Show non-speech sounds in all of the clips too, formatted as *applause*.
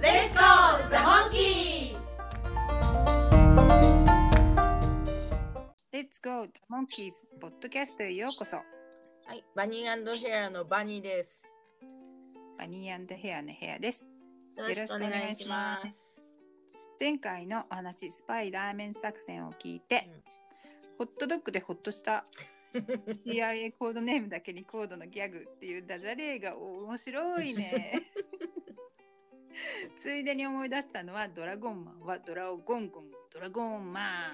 Let's go, the monkeys! Let's Go The Monkeys. ポッドキャストへようこそ。はいバニーヘアのバニーです。バニーヘアのヘアです。よろしくお願いします。前回のお話スパイラーメン作戦を聞いて、ホットドッグでホッとした CIA コードネームだけにコードのギャグっていうダジャレが面白いね *laughs* *laughs* ついでに思い出したのはドラゴンマンはドラゴンゴンドラゴンマン。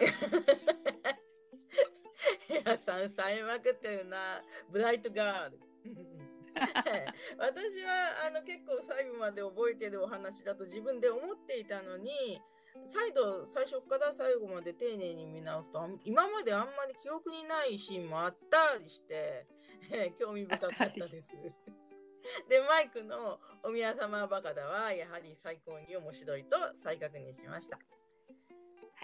ヘアさんさえまくってるな。ブライトガール。*laughs* 私はあの結構最後まで覚えてるお話だと自分で思っていたのに再度最初から最後まで丁寧に見直すと今まであんまり記憶にないシーンもあったりして、え *laughs* ー興味深かったです。*laughs* でマイクの「お宮様バカだ」はやはり最高に面白いと再確認しました。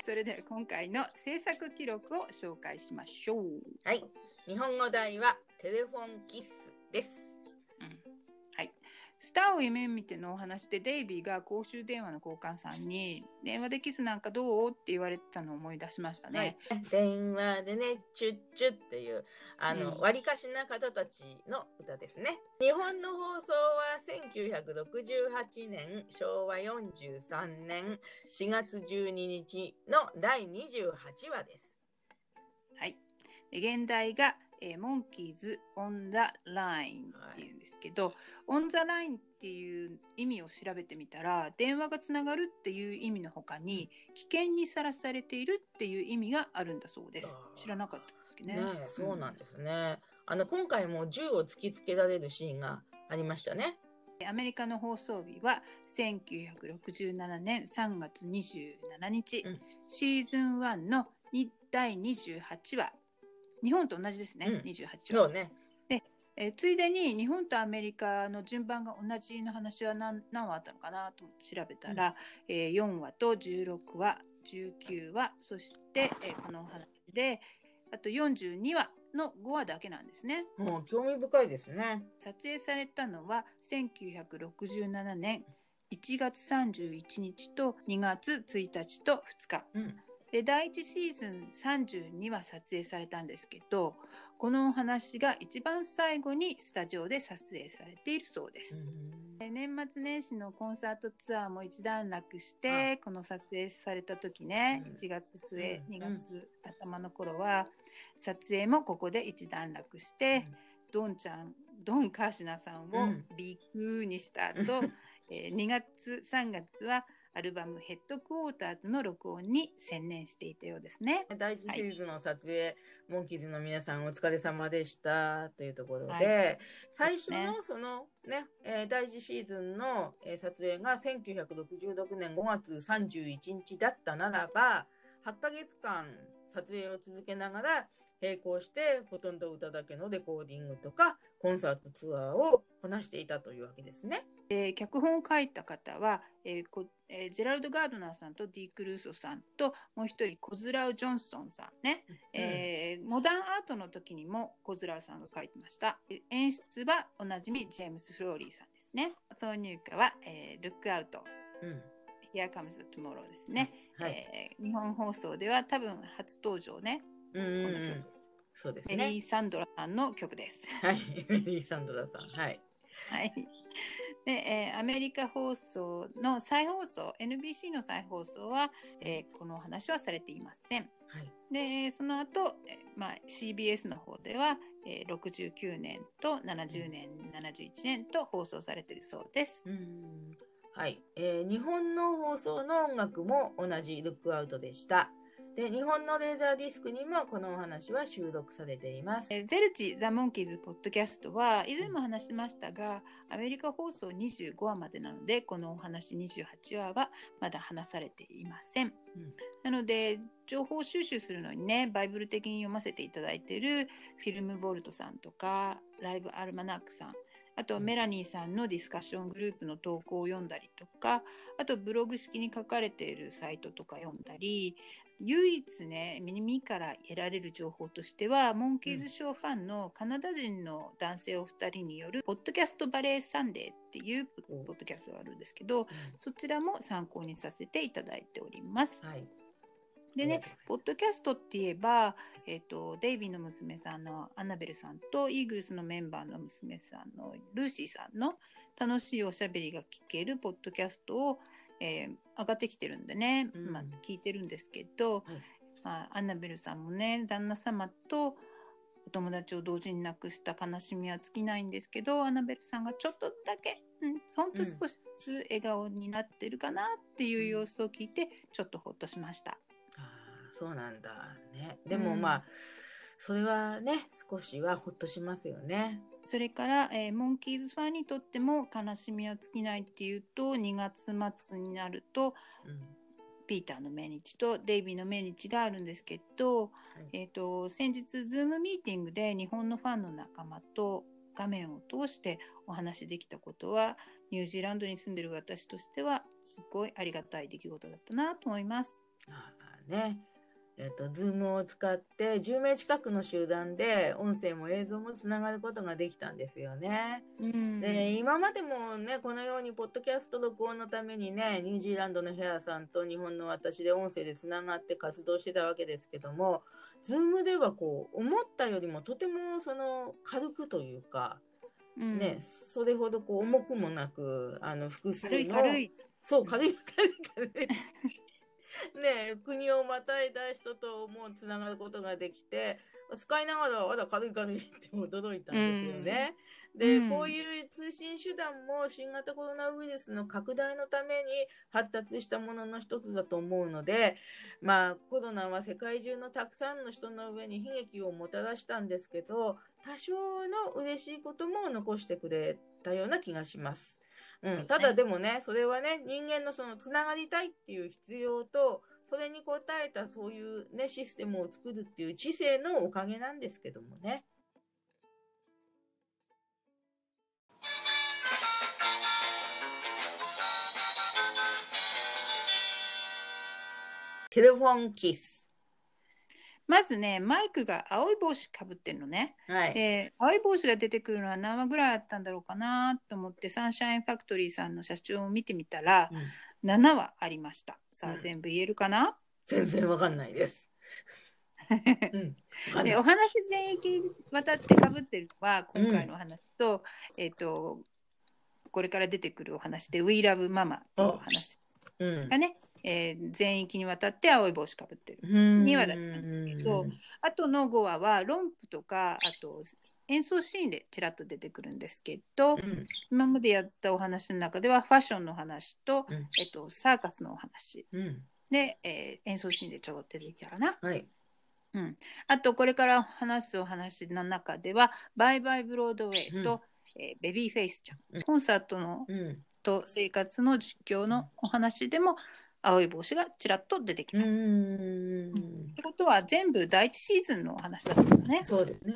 それでは今回の制作記録を紹介しましょう、はい、日本語題はテレフォンキッスです。スターを夢見てのお話でデイビーが公衆電話の交換さんに「*laughs* 電話でキスなんかどう?」って言われてたのを思い出しましたね。はい、電話でね、チュッチュっていう、あの、うん割りかしな方たちの歌ですね。日本の放送は1968年、昭和43年4月12日の第28話です。はい、で現代が、えーモンキーズ・オン・ザ・ラインっていうんですけど、オン・ザ・ラインっていう意味を調べてみたら電話がつながるっていう意味の他に危険にさらされているっていう意味があるんだそうです。知らなかったですけどね。ねえそうなんですね。あの、今回も銃を突きつけられるシーンがありましたね。アメリカの放送日は1967年3月27日、うん。シーズン1のに第28話日本と同じですね、うん28話そうね。えーついでに日本とアメリカの順番が同じの話は何何話あったのかなと調べたら、えー4話と16話19話そして、えーこのお話であと42話の5話だけなんですね。もう興味深いですね。撮影されたのは1967年1月31日と2月1日と2日うん。で第1シーズン32話撮影されたんですけどこのお話が一番最後にスタジオで撮影されているそうです、で年末年始のコンサートツアーも一段落してこの撮影された時ね、うん。1月末、うん2月頭の頃は撮影もここで一段落して、ドンちゃんドン・カーシナさんをうん。ビッグにした後、*laughs* えー2月3月はアルバム「ヘッドクォーターズ」の録音に専念していたようですね。第一シリーズの撮影、モンキーズの皆さんお疲れ様でしたというところで、はい最初のそのね、えー第一シーズンの、えー撮影が1966年5月31日だったならば、8ヶ月間撮影を続けながら、並行してほとんど歌だけのレコーディングとかコンサートツアーをこなしていたというわけですね。で脚本を書いた方は、えーこえージェラルド・ガードナーさんとディーク・ルーソさんともう一人コズラウ・ジョンソンさんね、えーモダンアートの時にもコズラウさんが書いてました。え演出はおなじみジェームス・フローリーさんですね。挿入歌は、えー、ルックアウトうん。Here Comes the Tomorrow ですね、はい。えー日本放送では多分初登場ね。うんうんうん。この曲そうですねメリー・。サンドラさんの曲ですはい。メリー・サンドラさん。はい。はい。で、えーアメリカ放送の再放送、NBC の再放送は、えーこのお話はされていません。はい。で、その後、えーまあ、CBS の方では、えー69年と70年、71年と放送されているそうです。うんはい、えー日本の放送の音楽も同じルックアウトでした。で、日本のレーザーディスクにもこのお話は収録されています。えーゼルチ・ザ・モンキーズ・ポッドキャストは以前も話しましたがアメリカ放送25話までなのでこのお話28話はまだ話されていません、うん。なので情報収集するのにねバイブル的に読ませていただいているフィルムボルトさんとかライブアルマナックさんあとうん。メラニーさんのディスカッショングループの投稿を読んだりとかあとブログ形式に書かれているサイトとか読んだり唯一ね耳から得られる情報としてはモンキーズショーファンのカナダ人の男性お二人による「 Podcast Valley Sunday」っていうポッドキャストがあるんですけどそちらも参考にさせていただいております。はい。でねポッドキャストって言えば、えっとデイビーの娘さんのアナベルさんとイーグルスのメンバーの娘さんのルーシーさんの楽しいおしゃべりが聞けるポッドキャストを、えー上がってきてるんでね、うん。まあ、聞いてるんですけど、はい。まあ、アナベルさんもね旦那様とお友達を同時に亡くした悲しみは尽きないんですけどアナベルさんがちょっとだけ、うん、ほんと少しずつ笑顔になってるかなっていう様子を聞いてちょっとほっとしました。ああ、そうなんだね。でもうん。まあ、それはね、少しはほっとしますよね。それから、えーモンキーズファンにとっても悲しみは尽きないっていうと2月末になるとうん。ピーターの命日とデイビーの命日があるんですけど、いえー、と先日ズームミーティングで日本のファンの仲間と画面を通してお話しできたことはニュージーランドに住んでる私としてはすごいありがたい出来事だったなと思います。ああね。えっ、と、ズームを使って10名近くの集団で音声も映像もつながることができたんですよね。うんで、今までもね、このように、ポッドキャスト録音のためにね、ニュージーランドのヘアさんと日本の私で音声でつながって活動してたわけですけども、ズームではこう、思ったよりもとてもその軽くというか、うんね、それほどこう重くもなく、あの、複数の。軽い軽い。そう、軽い軽い軽い。ね国をまたいだ人ともつながることができて、使いながら、あら、軽い軽いって驚いたんですよね。で、うんこういう通信手段も新型コロナウイルスの拡大のために発達したものの一つだと思うので、まあ、コロナは世界中のたくさんの人の上に悲劇をもたらしたんですけど、多少の嬉しいことも残してくれたような気がします。うん、ただでもね、それはね、人間のそのつながりたいっていう必要と、それに応えたそういうね、システムを作るっていう知性のおかげなんですけどもね。テレフォンキス。まずねマイクが青い帽子かぶってるのね。はい。で青い帽子が出てくるのは何話ぐらいあったんだろうかなと思ってサンシャインファクトリーさんの社長を見てみたらうん7話ありました。さあうん全部言えるかな、全然わかんないです。*laughs* うん。でお話全域にわたってかぶってるのは今回のお話と,、えっ、とこれから出てくるお話で「We Love Mama」っていうお話うんがね、えー全域にわたって青い帽子かぶってる。うん二話だったんですけどあとの5話はロンプとかあと演奏シーンでちらっと出てくるんですけど、うん今までやったお話の中ではファッションの話と、うんえっと、サーカスのお話うん。で、えー演奏シーンでちょろっと出てきたかな。はい。あとこれから話すお話の中では「バイバイブロードウェイと」えーベビーフェイスちゃん」うんコンサートのうん。と生活の実況のお話でも青い帽子がちらっと出てきうます。んってことは全部第一シーズンのお話だったんだね。そうですね。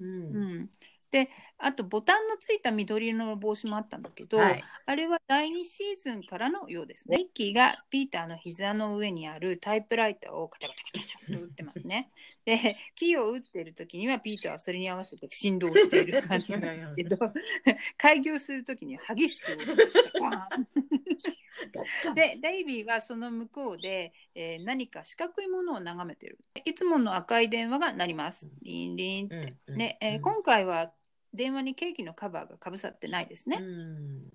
う。うんん、であとボタンのついた緑色の帽子もあったんだけど、はい。あれは第2シーズンからのようですね。ミッキーがピーターの膝の上にあるタイプライターをカチャカチャカチャカチャと打ってますね。で、キーを打ってる時にはピーターはそれに合わせて振動している感じなんですけど、*laughs* 開業する時には激しく音がしてガッチャン *laughs* で、デイビーはその向こうで、えー何か四角いものを眺めてる。いつもの赤い電話が鳴ります。リンリンって。うんねえーうん今回は電話にケーキのカバーがかぶさってないですね。うん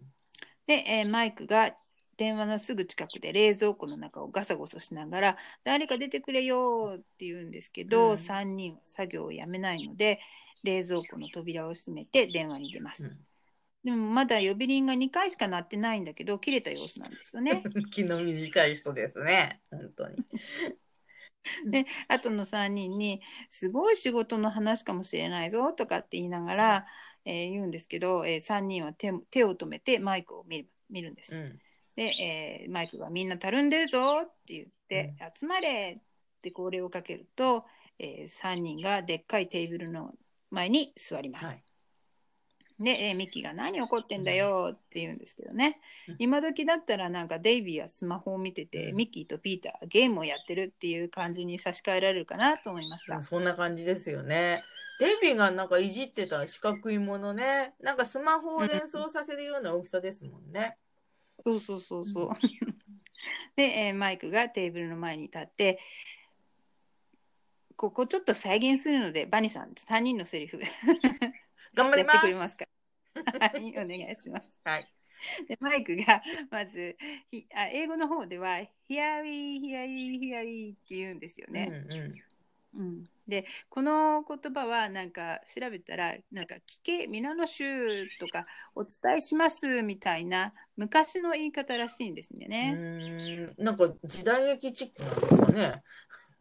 で、えーマイクが電話のすぐ近くで冷蔵庫の中をガサゴソしながら「誰か出てくれよ」って言うんですけど、うん3人は作業をやめないので冷蔵庫の扉を閉めて電話に出ます。うんでもまだ呼び鈴が2回しか鳴ってないんだけど切れた様子なんですよね。*laughs* 気の短い人ですね。本当に。*laughs* で後の3人に「すごい仕事の話かもしれないぞ」とかって言いながら、えー言うんですけど、え3人は手手を止めてマイクを見る見るんです。うんで、えーマイクが「みんなたるんでるぞ」って言って「集まれ!」って号令をかけると、え3人がでっかいテーブルの前に座ります。はいで、えーミッキーが「何怒ってんだよ」って言うんですけどね、うん今時だったらなんかデイビーはスマホを見てて、うんミッキーとピーターがゲームをやってるっていう感じに差し替えられるかなと思いました。そんな感じですよね。デイビーがなんかいじってた四角いものね。なんかスマホを連想させるような大きさですもんね。そうそうそうそう。*laughs* で、えーマイクがテーブルの前に立ってここちょっと再現するのでバニーさん3人のセリフ *laughs* 頑張りますやってくれ。ますか *laughs* はい、お願いします。はい。でマイクがまずひあ英語の方では「Here we, here we, here we」って言うんですよね。うんうんうんでこの言葉はなんか調べたらなんか「聞け皆の衆」とか「お伝えします」みたいな昔の言い方らしいんですようね。ーんなんか時代劇チックなんですかね。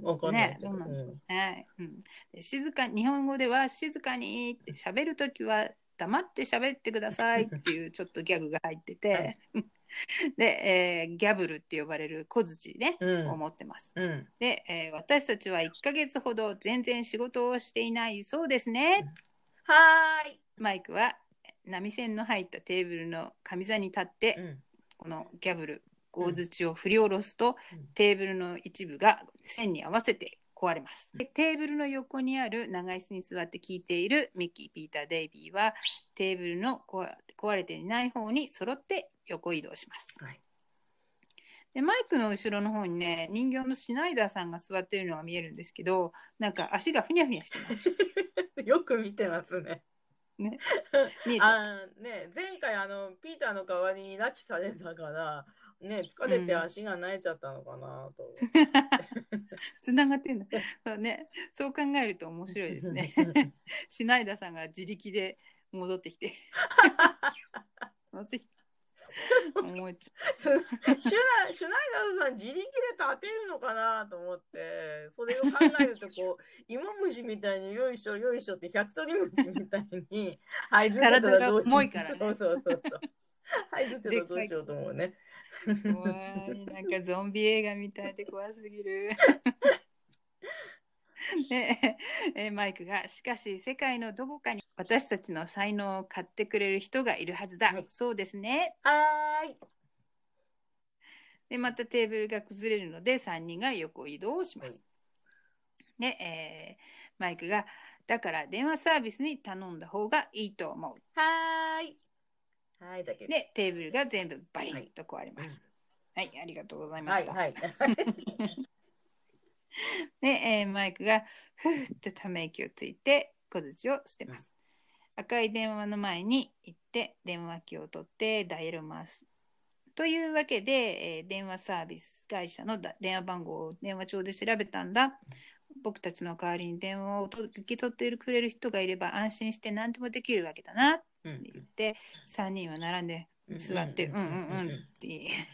わかんないけど。ねそうなんうんはいうん、で静か日本語では「静かに」って *laughs* 喋るときは黙って喋ってくださいっていうちょっとギャグが入ってて、で、えーギャブルって呼ばれる小槌ね、うんを持ってます。うん。で、えー私たちは1ヶ月ほど全然仕事をしていないそうですね。はーい。マイクは波線の入ったテーブルの上座に立って、うんこのギャブル大槌を振り下ろすと、うんテーブルの一部が線に合わせて壊れます。でテーブルの横にある長椅子に座って聞いているミッキー、ピーター、デイビーはテーブルの壊壊れていない方に揃って横移動します。はいでマイクの後ろの方にね人形のシュナイダーさんが座っているのが見えるんですけどなんか足がふにゃふにゃしてます。*laughs* よく見てますね。ね *laughs* 見えちゃうあーね前回あのピーターの代わりに拉致されたからね疲れて足が慣れちゃったのかなと。*laughs* つながってんだ。*laughs* そうね、そう考えると面白いですね。シュナイダーさんが自力で戻ってきて。戻ってきた。*laughs* 思っちゃシュナシュナイダーさん自力で立てるのかなと思ってそれを考えるとこう *laughs* 芋虫みたいによいしょよいしょって百鳥虫みたいにはいずってどうしようからね *laughs* そうそうそうそうはいずってどうしようと思うねう。怖い。なんかゾンビ映画みたいで怖すぎる。で *laughs* *laughs* えマイクがしかし世界のどこかに私たちの才能を買ってくれる人がいるはずだ、はい。そうですね。はーい。でまたテーブルが崩れるので3人が横移動をします。で、えーマイクが「だから電話サービスに頼んだ方がいいと思う。はーい。はいだけ」どでテーブルが全部バリッと壊れます。はい、ありがとうございました。はいはい *laughs* で、*laughs* えーマイクがふーってため息をついて小槌を捨てます。赤い電話の前に行って電話機を取ってダイヤルを回す。というわけで、えー電話サービス会社のだ電話番号を電話帳で調べたんだ。僕たちの代わりに電話をと受け取ってくれる人がいれば安心して何でもできるわけだなってうん言って3人は並んで座ってうんうんうんうん。って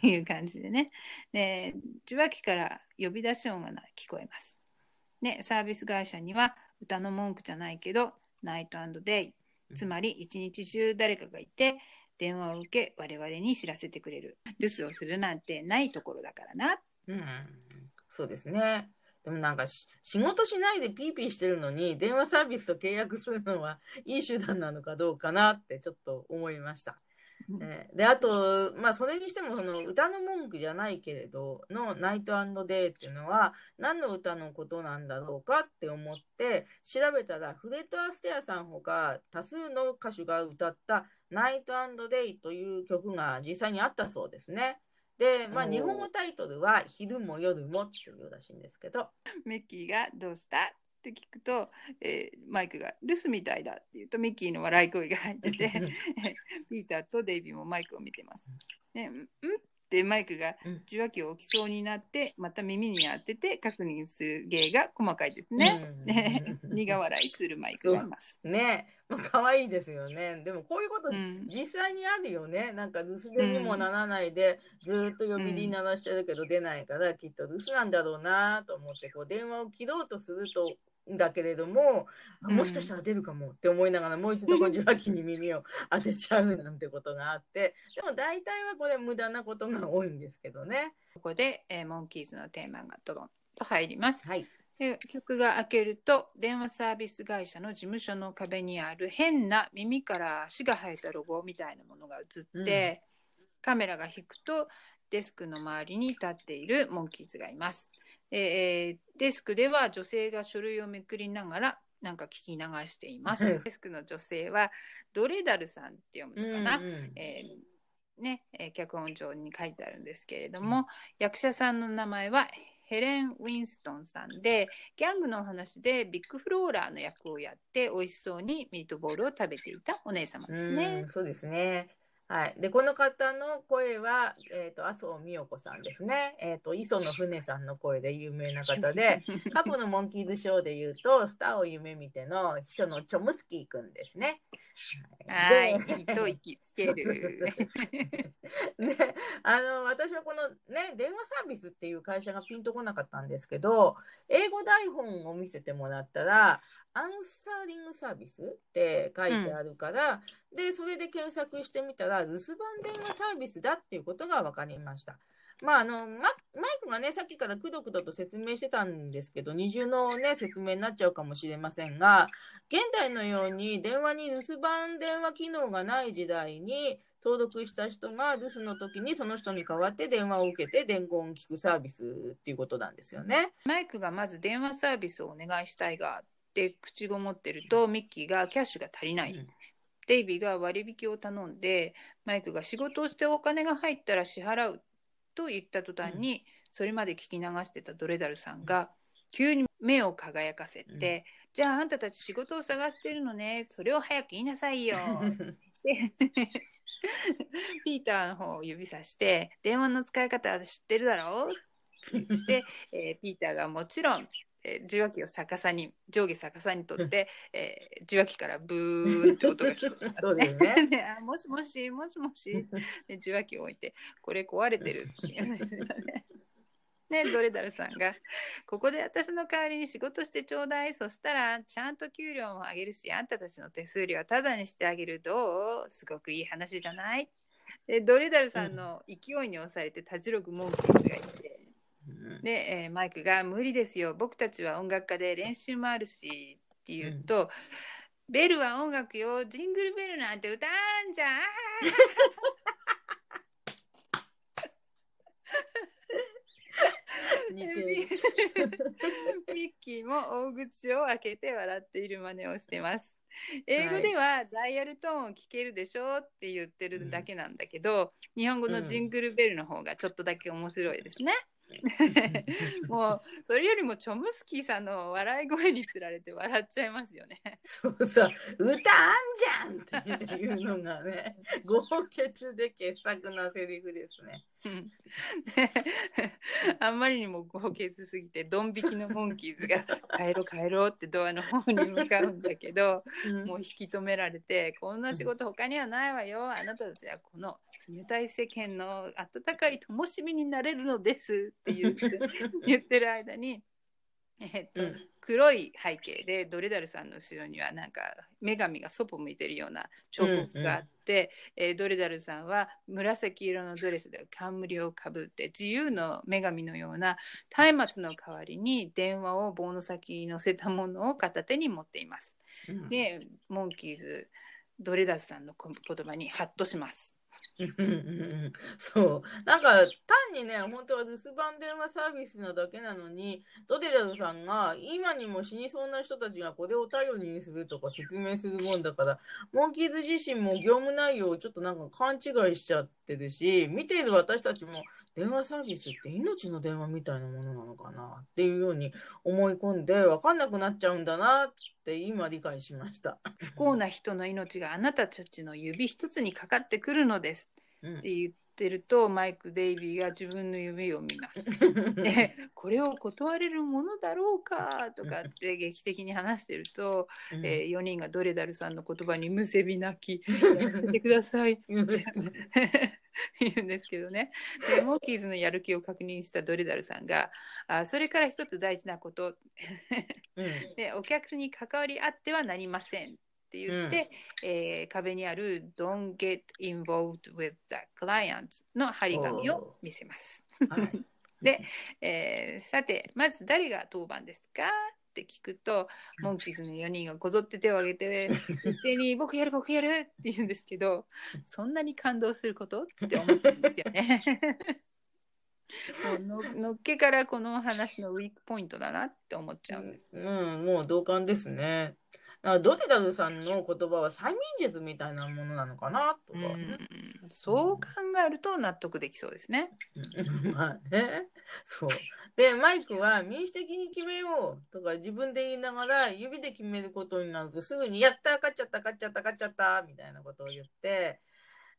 いう感じでね。で受話器から呼び出し音がな聞こえます。でサービス会社には歌の文句じゃないけどナイトデイ。つまり一日中誰かがいて電話を受け我々に知らせてくれる。留守をするなんてないところだからな。うん。そうですね。でもなんかし仕事しないでピーピーしてるのに電話サービスと契約するのはいい手段なのかどうかなってちょっと思いました。うんえーであとまあそれにしてもその歌の文句じゃないけれどの「ナイトデイ」っていうのは何の歌のことなんだろうかって思って調べたらフレッド・アステアさんほか多数の歌手が歌った「ナイトデイ」という曲が実際にあったそうですね。で、まあ、日本語タイトルは「昼も夜も」っていうらしいんですけど、ミッキーが「どうした?」って聞くと、えーマイクが「留守みたいだ」って言うとミッキーの笑い声が入ってて *laughs* ピーターとデイビーもマイクを見てます。ね、んんでマイクがうん受話器を置きそうになってまた耳に当てて確認する芸が細かいですね。うんね苦笑いするマイクがいます。ねまあ可愛いですよね。でもこういうことうん実際にあるよね。なんか留守電にもならないで、ずーっと呼び鈴鳴らしてるけど出ないから、きっと留守なんだろうなと思って、こう電話を切ろうとすると、だけれども、あうんもしかしたら出るかもって思いながら、もう一度受話器に耳を当てちゃうなんてことがあって、*laughs* でも大体はこれ無駄なことが多いんですけどね。ここで、えーモンキーズのテーマがドロンと入ります。はい。で曲が開けると電話サービス会社の事務所の壁にある変な耳から足が生えたロゴみたいなものが映って、カメラが引くとデスクの周りに立っているモンキーズがいます。でえーデスクでは女性が書類をめくりながらなんか聞き流しています。デスクの女性はドレダルさんって読むのかな？うんうんえーね、えー脚本上に書いてあるんですけれども、役者さんの名前はヘレン・ウィンストンさんでギャングのお話でビッグフローラーの役をやって美味しそうにミートボールを食べていたお姉様ですねうん。そうですね。はい。で、この方の声は、えっ、と、麻生美代子さんですね。えっ、と、磯野船さんの声で有名な方で、*laughs* 過去のモンキーズショーで言うと、スターを夢見ての秘書のチョムスキーくんですね。はい、で一息つける。で、*laughs* あの、私はこのね、電話サービスっていう会社がピンとこなかったんですけど、英語台本を見せてもらったら、アンサーリングサービスって書いてあるから、で、それで検索してみたら、留守番電話サービスだっていうことが分かりました。まあ、あの、ママイクがね、さっきからくどくどと説明してたんですけど、二重のね、説明になっちゃうかもしれませんが、現代のように電話に留守番電話機能がない時代に登録した人が留守の時にその人に代わって電話を受けて伝言を聞くサービスっていうことなんですよね。マイクがまず電話サービスをお願いしたいがって口ごもってるとミッキーがキャッシュが足りない。うんデイビーが割引を頼んでマイクが仕事をしてお金が入ったら支払うと言った途端に、それまで聞き流してたドレダルさんが急に目を輝かせて、じゃああんたたち仕事を探してるのねそれを早く言いなさいよでピーターの方を指さして電話の使い方は知ってるだろうで、えーピーターがもちろん、えー受話器を逆さに上下逆さにとって、えー受話器からブーンって音が聞こえますそうですね *laughs* ねあもしもしもしもし *laughs* で受話器を置いてこれ壊れてるっていうね *laughs* ねドレダルさんが「ここで私の代わりに仕事してちょうだいそしたらちゃんと給料も上げるしあんたたちの手数料はタダにしてあげるどうすごくいい話じゃない?」でドレダルさんの勢いに押されてたじろぐモンキーズがいて。で、えーマイクが「無理ですよ。僕たちは音楽家で練習もあるし」って言うと「ベルは音楽よ。ジングルベルなんて歌うんじゃん」似てる。ミッキー。も大口を開けて笑っている真似をしてます。英語ではダイヤルトーンを聞けるでしょって言ってるだけなんだけど、日本語のジングルベルの方がちょっとだけ面白いですね。*laughs* もうそれよりもチョムスキーさんの笑い声につられて笑っちゃいますよね。そうそう、歌あんじゃんっていうのがね、*laughs* 豪傑で傑作なセリフですね。うん *laughs* あんまりにも豪傑すぎてドン引きのモンキーズが「帰ろう帰ろう」ってドアの方に向かうんだけどもう引き止められて「こんな仕事他にはないわよあなたたちはこの冷たい世間の温かい灯火になれるのです」って言って言ってる間に。えっとうん黒い背景でドレダルさんの後ろにはなんか女神がそっぽ向いてるような彫刻があって、えードレダルさんは紫色のドレスで冠をかぶって自由の女神のような松明の代わりに電話を棒の先に乗せたものを片手に持っています。うんでモンキーズドレダルさんのこ言葉にハッとします。うんうんうんそう。なんか、単にね、本当は留守番電話サービスなだけなのに、ドデダルさんが、今にも死にそうな人たちがこれを頼りにするとか説明するもんだから、モンキーズ自身も業務内容をちょっとなんか勘違いしちゃってるし、見ている私たちも、電話サービスって命の電話みたいなものなのかなっていうように思い込んで、分かんなくなっちゃうんだなって今理解しました。不幸な人の命があなたたちの指一つにかかってくるのです。って言ってるとマイク・デイビーが自分の指を見ます。*laughs* でこれを断れるものだろうかとかって劇的に話してると、うん。え4人がドレダルさんの言葉にむせび泣き「*laughs* やめてください」うん。言うんですけどね。でモーキーズのやる気を確認したドレダルさんがあそれから一つ大事なこと。うん。*laughs* でお客に関わりあってはなりませんって言って、えー壁にある「Don't get involved with the clients」の張り紙を見せます。はい *laughs* でえーさてまず誰が当番ですかって聞くとモンキーズの4人がこぞって手を挙げて一斉に「僕やる僕やる」って言うんですけどそんなに感動することって思ったんですよね。*laughs* もうののっけからこの話のウィークポイントだなって思っちゃうんです。うん、もう同感ですね。だからドデダルさんの言葉は催眠術みたいなものなのかなとかね。うんそう考えると納得できそうですね。うん *laughs* まあね。そう。で、マイクは民主的に決めようとか自分で言いながら指で決めることになるとすぐにやった勝っちゃった勝っちゃった勝っちゃったみたいなことを言って、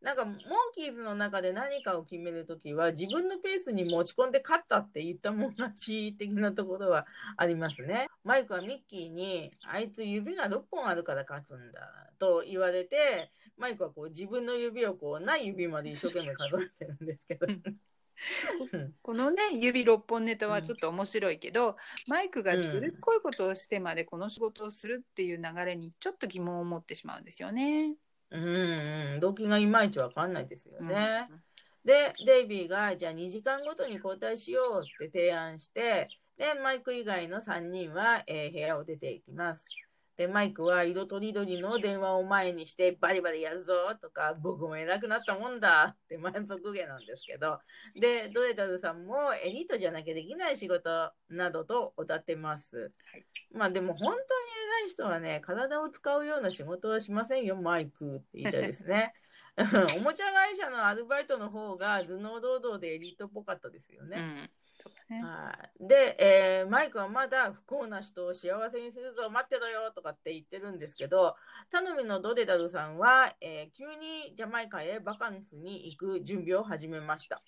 なんかモンキーズの中で何かを決めるときは自分のペースに持ち込んで勝ったって言ったもん勝ち的なところはありますね。*laughs* マイクはミッキーにあいつ指が6本あるから勝つんだと言われて、マイクはこう自分の指をこうない指まで一生懸命数えてるんですけど。うんこのね指6本ネタはちょっと面白いけど、マイクがずるっこいことをしてまでこの仕事をするっていう流れにちょっと疑問を持ってしまうんですよね。うんうん、動機がいまいちわかんないですようんね。で、デイビーが、じゃあ2時間ごとに交代しようって提案して、で、マイク以外の3人は、えー部屋を出ていきます。で、マイクは色とりどりの電話を前にして、バリバリやるぞとか、僕も偉くなったもんだって満足げなんですけど、で、ドレダルさんもエリートじゃなきゃできない仕事などと歌ってます。はいまあでも本当に偉い人はね、体を使うような仕事はしませんよ、マイクって言いたいですね。おもちゃ会社のアルバイトの方が頭脳労働でエリートっぽかったですよね。うん、ね。はい、で、えーマイクはまだ不幸な人を幸せにするぞ、待ってろよとかって言ってるんですけど、頼みのドデダルさんは、えー急にジャマイカへバカンスに行く準備を始めました。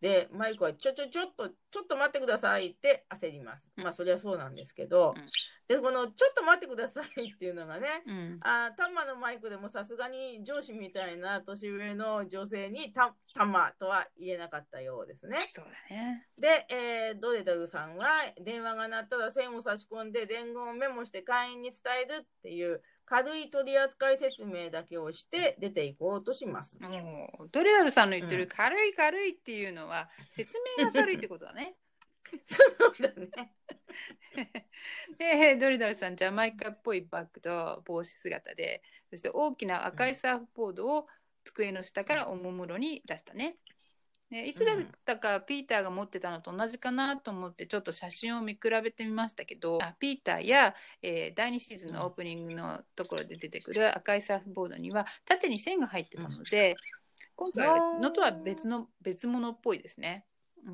で、マイクはちょちょちょっと、ちょっと待ってくださいって焦ります。まあ、そりゃそうなんですけど、うんで、このちょっと待ってくださいっていうのがね、うん、あータンマのマイクでもさすがに上司みたいな年上の女性にタタンマとは言えなかったようですね。そうだね。で、えードレダルさんは電話が鳴ったら線を差し込んで伝言をメモして会員に伝えるっていう軽い取扱説明だけをして出ていこうとします。もうドレダルさんの言ってうんる軽い軽いっていうのは説明が軽いってことだね。*laughs* そうだね。*laughs* でドレダルさんジャマイカっぽいバッグと帽子姿でそして大きな赤いサーフボードを机の下からおもむろに出したね。でいつだったかピーターが持ってたのと同じかなと思ってちょっと写真を見比べてみましたけどあピーターや、えー第2シーズンのオープニングのところで出てくる赤いサーフボードには縦に線が入ってたので今回のとは別の別物っぽいですね。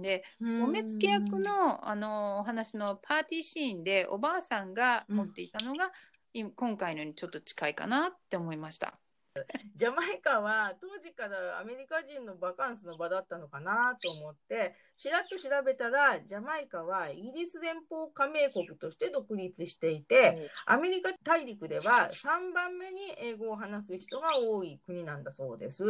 でお目付け役のあのお話のパーティーシーンでおばあさんが持っていたのが、い今回のにちょっと近いかなって思いました。*laughs* ジャマイカは当時からアメリカ人のバカンスの場だったのかなと思ってしらっと調べたらジャマイカはイギリス連邦加盟国として独立していてアメリカ大陸では3番目に英語を話す人が多い国なんだそうです。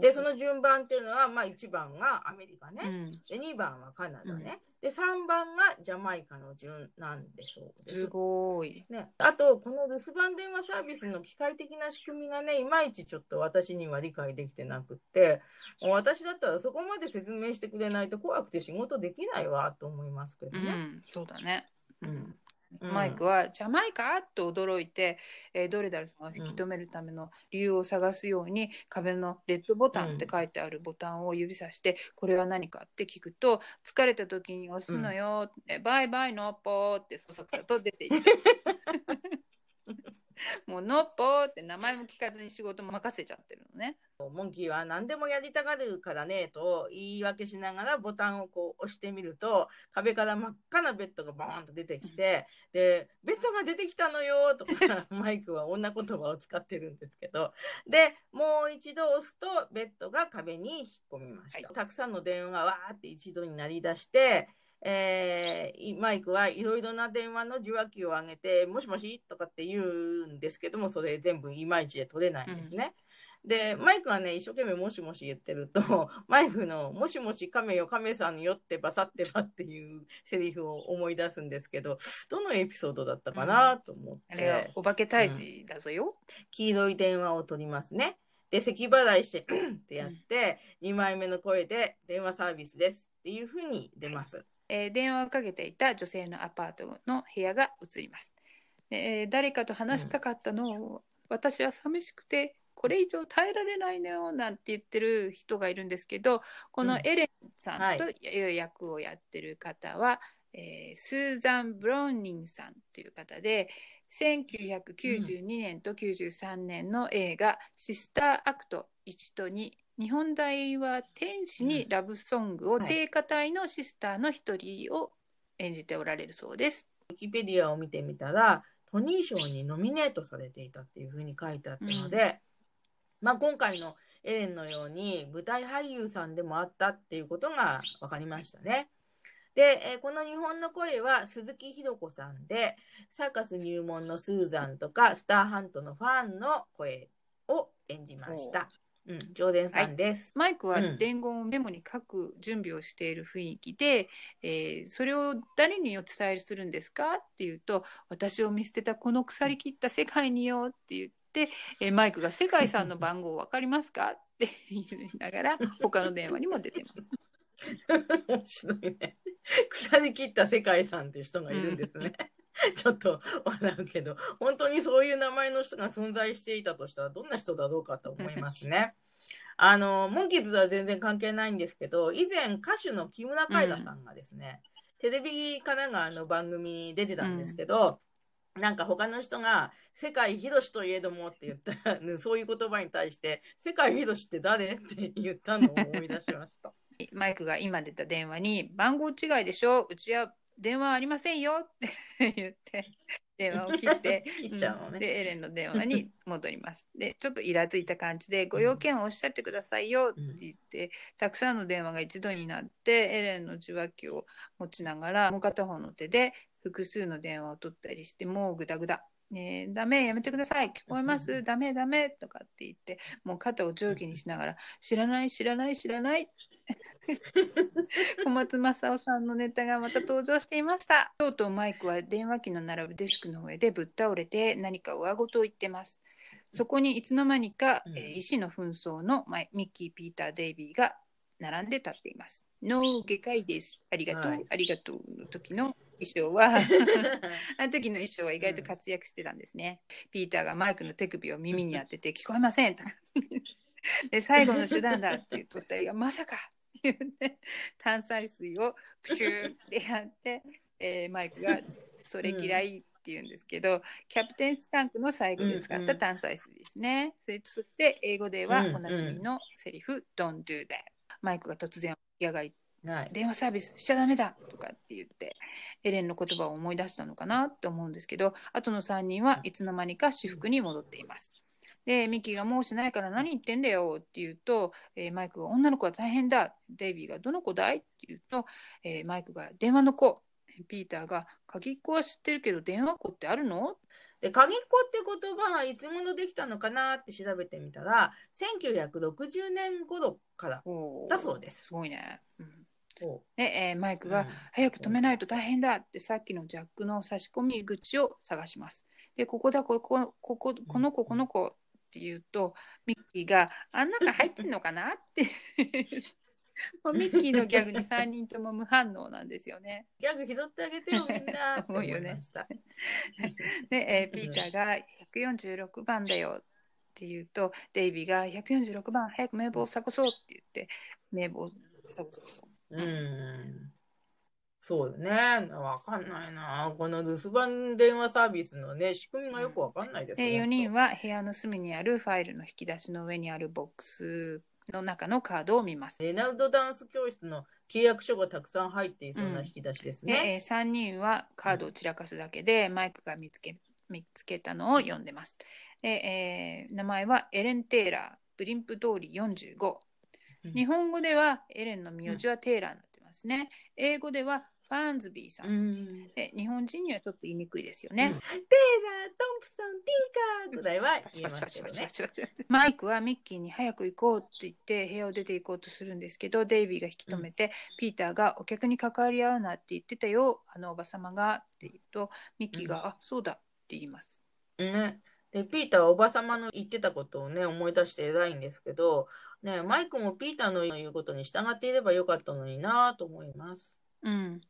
でその順番っていうのは、まあ、1番がアメリカね、うん、で2番はカナダね、で3番がジャマイカの順なんでしょうです。す。ごい。ね、あと、この留守番電話サービスの機械的な仕組みがね、いまいちちょっと私には理解できてなくって、私だったらそこまで説明してくれないと怖くて仕事できないわと思いますけどね。うん、そうだね。うん。マイクは、ジャマイカ？と驚いて、えードレダルさんを引き止めるための理由を探すように、壁のレッドボタンって書いてあるボタンを指さして、これは何かって聞くと、疲れた時に押すのよ、えバイバイノッポーってそそくさと出ていっちゃう。*laughs* *laughs* もうのっぽーって名前も聞かずに仕事も任せちゃってるのね。モンキーは何でもやりたがるからねと言い訳しながらボタンをこう押してみると壁から真っ赤なベッドがボーンと出てきて、で、ベッドが出てきたのよとかマイクは女言葉を使ってるんですけど、で、もう一度押すとベッドが壁に引っ込みました。はいたくさんの電話がわーって一度になり出して、えーいマイクはいろいろな電話の受話器を上げて、もしもしとかって言うんですけども、それ全部いまいちで取れないんですね。で、マイクがね、一生懸命もしもし言ってると、*laughs* マイクのもしもし亀よ亀さんによってばさってばっていうセリフを思い出すんですけど、どのエピソードだったかなと思って、あれはお化け退治だぞよ。黄色い電話を取りますね。で、咳払いして、ってやって、2枚目の声で電話サービスですっていうふうに出ます。えー電話をかけていた女性のアパートの部屋が映ります。でえー誰かと話したかったのを、私は寂しくてこれ以上耐えられないのよなんて言ってる人がいるんですけどこのエレンさんとはいう役をやってる方は、えースーザン・ブローニングさんという方で1992年と93年の映画「 Sister Act 1と2」日本題は天使にラブソングをはい聖歌隊のシスターの一人を演じておられるそうです。ウィキペディアを見てみたら、トニー賞にノミネートされていたっていうふうに書いてあったので、まあ今回のエレンのように舞台俳優さんでもあったっていうことが分かりましたね。で、えーこの日本の声は鈴木ひろ子さんで、サーカス入門のスーザンとかスターハントのファンの声を演じました。うん、常連さんです。マイクはうん伝言をメモに書く準備をしている雰囲気で、えーそれを誰にお伝えするんですかっていうと私を見捨てたこの腐りきった世界によって言って、えーマイクが「世界さんの番号分かりますか?」って言いながら他の電話にも出てます。*laughs* 面白いね。*laughs* 腐り切った世界さんっていう人がいるんですね。*laughs* ちょっと笑うけど、本当にそういう名前の人が存在していたとしたら、どんな人だろうかと思いますね。*laughs* あの、モンキーズとは全然関係ないんですけど、以前歌手の木村カエラさんがですね、テレビ神奈川の番組に出てたんですけど、なんか他の人が、世界広しといえどもって言ったら、ねそういう言葉に対して、世界広しって誰？って言ったのを思い出しました。マイクが今出た電話に「番号違いでしょ？うちは電話ありませんよ」って言って電話を切って *laughs* 切っちゃうのね。ん。でエレンの電話に戻ります。でちょっとイラついた感じで「ご用件をおっしゃってくださいよ」って言って、たくさんの電話が一度になってエレンの受話器を持ちながらもう片方の手で複数の電話を取ったりしてもうグダグダ。ねえ、ダメやめてください。聞こえます？ダメダメ。とかって言ってもう肩を上下にしながら知らない知らない知らない *laughs* 小松政夫さんのネタがまた登場していました。とうとうマイクは電話機の並ぶデスクの上でぶっ倒れて何か上事を言ってます。そこにいつの間にか、うんえー医師の紛争のマイミッキー・ピーター・デイビーが並んで立っています。ノー外科医です。ありがとう、はいありがとうの時の衣装は *laughs* あの時の衣装は意外と活躍してたんですね。ピーターがマイクの手首を耳に当てて聞こえませんとか。で最後の手段だって言うと二人がまさかって言って炭酸水をプシューってやって、*laughs* えーマイクがそれ嫌いって言うんですけど、キャプテンスタンクの最後で使った炭酸水ですね。それそして英語ではおなじみのセリフ、Don't do that。マイクが突然起き上がりはい。電話サービスしちゃダメだとかって言ってエレンの言葉を思い出したのかなって思うんですけど後の3人はいつの間にか私服に戻っています。でミキがもうしないから何言ってんだよって言うと、えーマイクが女の子は大変だデイビーがどの子だい？って言うと、えーマイクが電話の子ピーターが鍵っ子は知ってるけど電話子ってあるので、鍵っ子って言葉がいつ頃できたのかな？って調べてみたら、1960年頃からだそうです。すごいね。うん。そで、えーマイクうが、早く止めないと大変だってさっきのジャックの差し込み口を探します。で、ここだ、ここ、ここ、この子、この子って言うと、ミッキーが、あん中入ってんのかな？*laughs* って。もうミッキーのギャグに3人とも無反応なんですよね。ギャグ拾ってあげてよ、みんな *laughs* 思いました。*laughs* で、えーピーターが146番だよって言うと、デイビーが146番、早く名簿を探そうって言って、名簿を探そう。うん。そうよね。わかんないな。この留守番電話サービスのね、仕組みがよくわかんないですでね。4人は部屋の隅にあるファイルの引き出しの上にあるボックスの中のカードを見ます。レナルドダンス教室の契約書がたくさん入っていそうな引き出しですで、ね。え3人はカードを散らかすだけで、マイクが見つけ見つけたのを読んでます。でえー名前はエレン・テイラー、ブリンプ通り45。うん日本語ではエレンの名字はテイラーになってますね。英語ではファンズビーさん。うん。で日本人にはちょっと言いにくいですよね。テイラー、トンプソン、ティンカーぐらいは言えますけどね。マイクはミッキーに早く行こうって言って部屋を出て行こうとするんですけどデイビーが引き止めて、ピーターがお客に関わり合うなって言ってたよあのおばさまがって言うとミッキーが、うんあそうだって言います。ね。で、ピーターはおばさまの言ってたことをね、思い出して偉いんですけど、ね、マイクもピーターの言うことに従っていればよかったのになと思います。うん、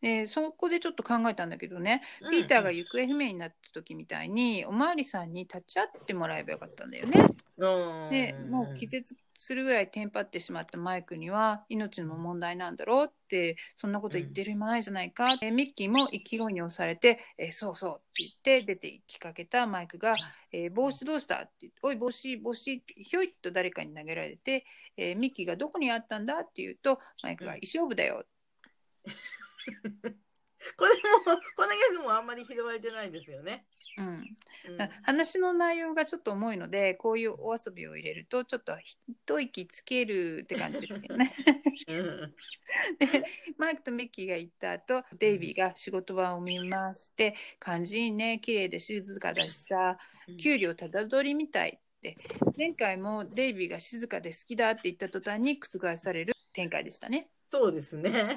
でそこでちょっと考えたんだけどね、ピーターが行方不明になった時みたいにおまわりさんに立ち会ってもらえばよかったんだよね。うん、でもう気絶するぐらいテンパってしまったマイクには命の問題なんだろうってそんなこと言ってる暇ないじゃないか、えミッキーも勢いに押されて、えーそうそうって言って出て行きかけたマイクが「えー帽子どうした?」って言って「おい帽子帽子」ってひょいっと誰かに投げられて、えーミッキーが「どこにあったんだ?」って言うとマイクが「衣装部だよ」*laughs* これも、このギャグもあんまり拾われてないですよね。うん、うん話の内容がちょっと重いのでこういうお遊びを入れるとちょっと一息つけるって感じですよね。うん *laughs* でマイクとミッキーが行った後デイビーが仕事場を見まして「感じいいね綺麗で静かだしさ給料ただ取りみたい」って前回もデイビーが静かで好きだって言った途端に覆される展開でしたね。そうですね。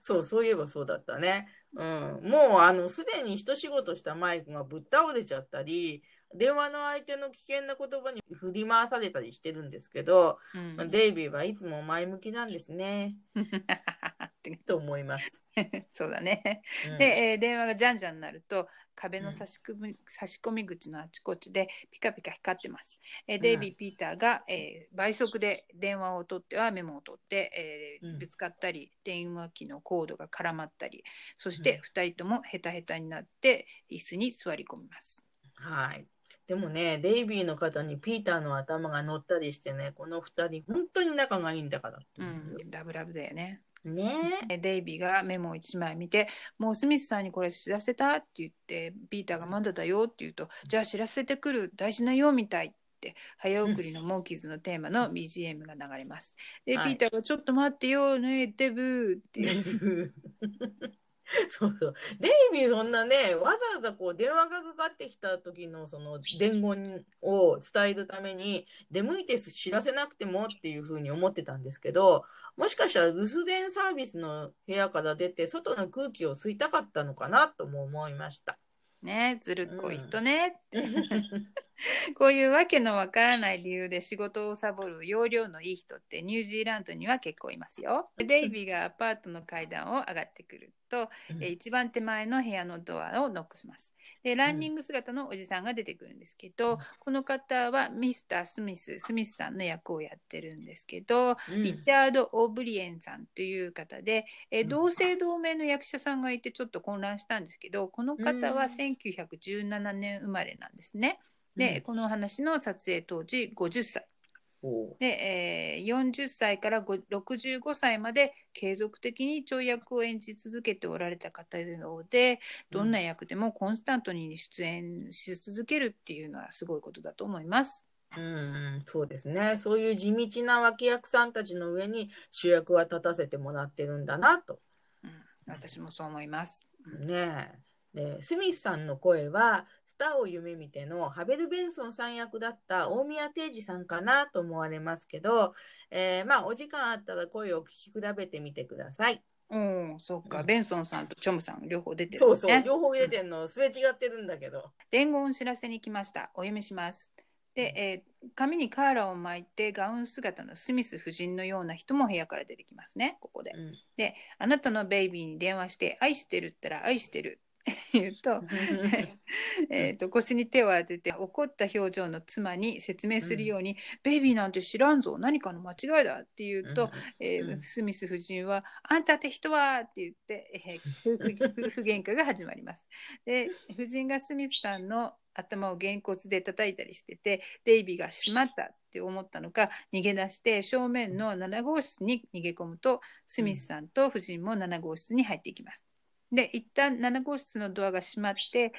そう、そういえばそうだったね。うん。もう、あの、すでに一仕事したマイクがぶっ倒れちゃったり、電話の相手の危険な言葉に振り回されたりしてるんですけど、うんまあデイビーはいつも前向きなんですね。っ *laughs* てと思います。*laughs* そうだね。うんで、えー電話がじゃんじゃんなると壁の差し込み,、差し込み口のあちこちでピカピカ光ってます。えーデイビー・ピーターが、えー倍速で電話を取ってはメモを取って、えーうんぶつかったり電話機のコードが絡まったりそしてうん2人ともヘタヘタになって椅子に座り込みます。はい。でもね、デイビーの方にピーターの頭が乗ったりしてね、この二人、本当に仲がいいんだからってういう。ん、ラブラブだよね。ねえデイビーがメモを1枚見て「もうスミスさんにこれ知らせた?」って言ってピーターが「まだだよ」って言うと「じゃあ知らせてくる大事なよ」みたいって早送りのモンキーズのテーマの BGM が流れます。で、はいピーターが「ちょっと待ってよねデブ」って言う。*laughs* そうそう。デイビーそんなね、わざわざこう電話がかかってきた時のその伝言を伝えるために、出向いて知らせなくてもっていうふうに思ってたんですけど、もしかしたら留守電サービスの部屋から出て、外の空気を吸いたかったのかなとも思いました。ねずるっこい人ねって。*laughs* こういうわけのわからない理由で仕事をサボる容量のいい人ってニュージーランドには結構いますよ。でデイビーがアパートの階段を上がってくると、うん。えー一番手前の部屋のドアをノックします。でランニング姿のおじさんが出てくるんですけど、うん。この方はミスター・スミススミスさんの役をやってるんですけど、うん。リチャード・オーブリエンさんという方で、え同姓同名の役者さんがいてちょっと混乱したんですけどこの方はうん。1917年生まれなんですね。で、このお話の撮影当時50歳で、えー40歳から5 65歳まで継続的に跳躍を演じ続けておられた方なのでどんな役でもコンスタントに出演し続けるっていうのはすごいことだと思います。うん、そうですね。そういう地道な脇役さんたちの上に主役は立たせてもらってるんだなと。うん、私もそう思います。ねえ。で、スミスさんの声は、スターを夢見てのハベル・ベンソンさん役だった大宮定治さんかなと思われますけど、えーまあ、お時間あったら声を聞き比べてみてください。うん、そっか、うんベンソンさんとチョムさん両方出てるそうそう、両方入れてんの、すれ違ってるんだけど。伝言知らせに来ました。お読みします。で、えー髪にカーラを巻いてガウン姿のスミス夫人のような人も部屋から出てきますね、ここで。うんであなたのベイビーに電話して、愛してるったら愛してる。言うとえーと腰に手を当てて怒った表情の妻に説明するように「ベイビーなんて知らんぞ何かの間違いだ」って言うと、えーうんスミス夫人は「あんたって人は!」って言って、えー夫婦夫婦喧嘩が始まります。で夫人がスミスさんの頭をげんこつで叩いたりしててデイビーが「しまった!」って思ったのか逃げ出して正面の7号室に逃げ込むとスミスさんと夫人も7号室に入っていきます。で一旦7号室のドアが閉まって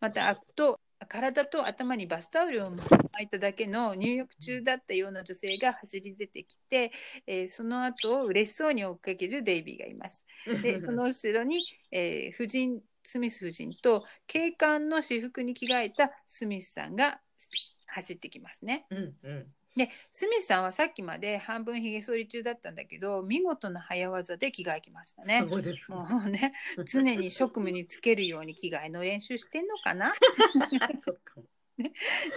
また開くと体と頭にバスタオルを巻いただけの入浴中だったような女性が走り出てきて、えーその後を嬉しそうに追っかけるデイビーがいます。で *laughs* その後ろに、えー夫人スミス夫人と警官の私服に着替えたスミスさんが走ってきますね。うんうんでスミスさんはさっきまで半分ひげ剃り中だったんだけど見事な早技で着替えきましたねす。ごいですね。もうね常に職務につけるように着替えの練習してんのかな、*laughs* そっか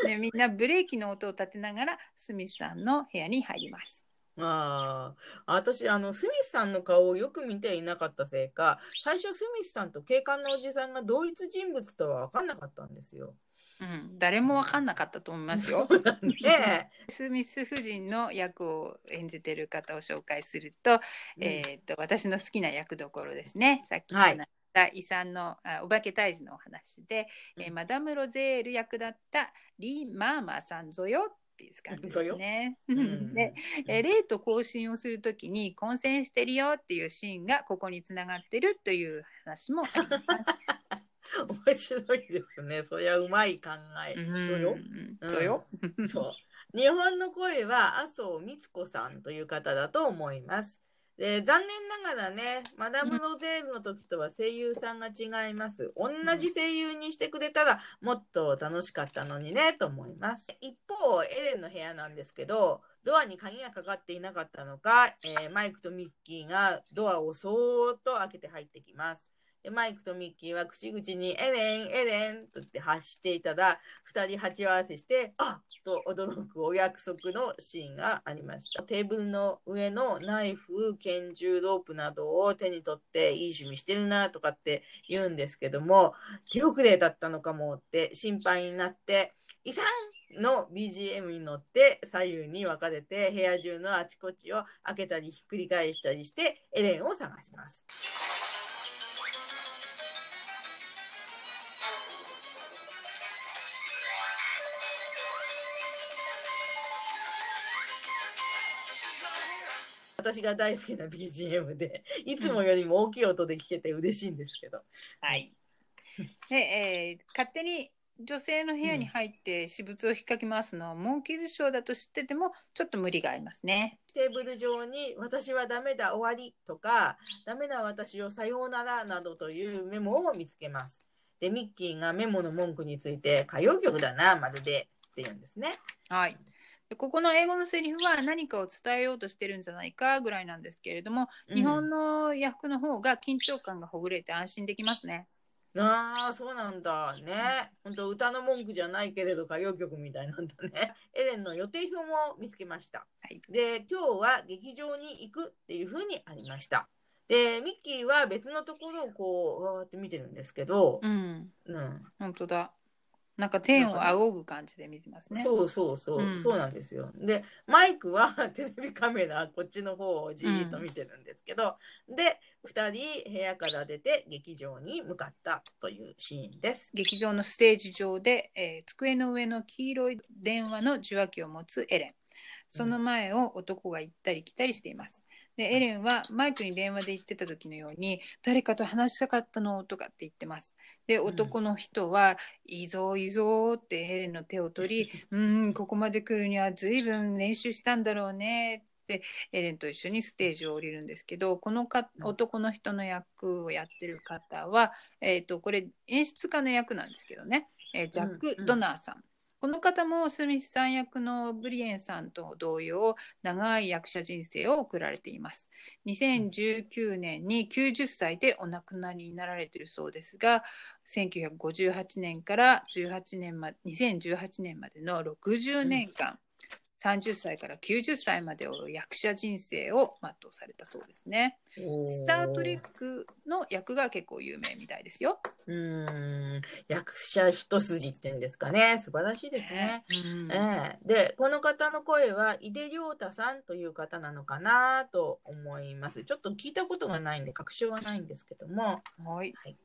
ね、みんなブレーキの音を立てながらスミスさんの部屋に入ります。ああ、私、あの、スミスさんの顔をよく見ていなかったせいか、最初スミスさんと警官のおじさんが同一人物とは分かんなかったんですよ。うん、誰も分かんなかったと思いますよ。そうだね。スミス夫人の役を演じてる方を紹介すると,、えー、と私の好きな役どころですねさっきはい話した遺産のあお化け退治のお話で、えーうんマダム・ロゼール役だったリー・マーマーさんぞよっていう感じですね。うんで、えー、霊と交信をするときに混戦してるよっていうシーンがここにつながってるという話もあります。*laughs* *laughs* 面白いですね。そりゃうまい考え。うんそうよ。ぞよ。そう。日本の声は麻生光子さんという方だと思います。で残念ながらね、マダム・ロゼールの時とは声優さんが違います。同じ声優にしてくれたらもっと楽しかったのにね、と思います。一方、エレンの部屋なんですけど、ドアに鍵がかかっていなかったのか、えーマイクとミッキーがドアをそーっと開けて入ってきます。でマイクとミッキーは口々にエレン、エレンとって発していたら、二人鉢合わせして、あっと驚くお約束のシーンがありました。テーブルの上のナイフ、拳銃、ロープなどを手に取っていい趣味してるなとかって言うんですけども、手遅れだったのかもって心配になって、遺産の BGM に乗って左右に分かれて部屋中のあちこちを開けたりひっくり返したりしてエレンを探します。私が大好きな BGM でいつもよりも大きい音で聞けて嬉しいんですけど。はい。で、えー勝手に女性の部屋に入って私物を引っかき回すのは、モンキーズショーだと知っててもちょっと無理がありますね。テーブル上に「私はダメだ終わり」とか「ダメな私をさようなら」などというメモを見つけます。でミッキーがメモの文句について「歌謡曲だなまるで」って言うんですね。はい。でここの英語のセリフは何かを伝えようとしてるんじゃないかぐらいなんですけれども、日本の訳の方が緊張感がほぐれて安心できますね。ああ、そうなんだね。本当歌の文句じゃないけれど歌謡曲みたいなんだね。*laughs* エレンの予定表も見つけました。はいで、今日は劇場に行くっていう風にありました。で、ミッキーは別のところをこう、わーって見てるんですけどう、ん、うん。本当だ。なんか天を仰ぐ感じで見てますね。そうそうそう、うんそうなんですよ。で、マイクは *laughs* テレビカメラこっちの方をじーっと見てるんですけど、で、二人部屋から出て劇場に向かったというシーンです。劇場のステージ上で、えー机の上の黄色い電話の受話器を持つエレンその前を男が行ったり来たりしていますでエレンはマイクに電話で言ってた時のように誰かと話したかったのとかって言ってますで男の人は、いいぞいいぞってエレンの手を取り *laughs* うんここまで来るには随分練習したんだろうねってエレンと一緒にステージを降りるんですけどこのかうん男の人の役をやってる方は、えー、とこれ演出家の役なんですけどね、えージャックドナーさん。この方もスミスさん役のブリエンさんと同様長い役者人生を送られています。2019年に90歳でお亡くなりになられているそうですが1958年から18年ま2018年までの60年間、30歳から90歳までを役者人生を全うされたそうですね。スター・トレックの役が結構有名みたいですよ。うーん役者一筋っていうんですかね素晴らしいですね。うんええでこの方の声は井出亮太さんという方なのかなと思います。ちょっと聞いたことがないんで確証はないんですけども。はいはい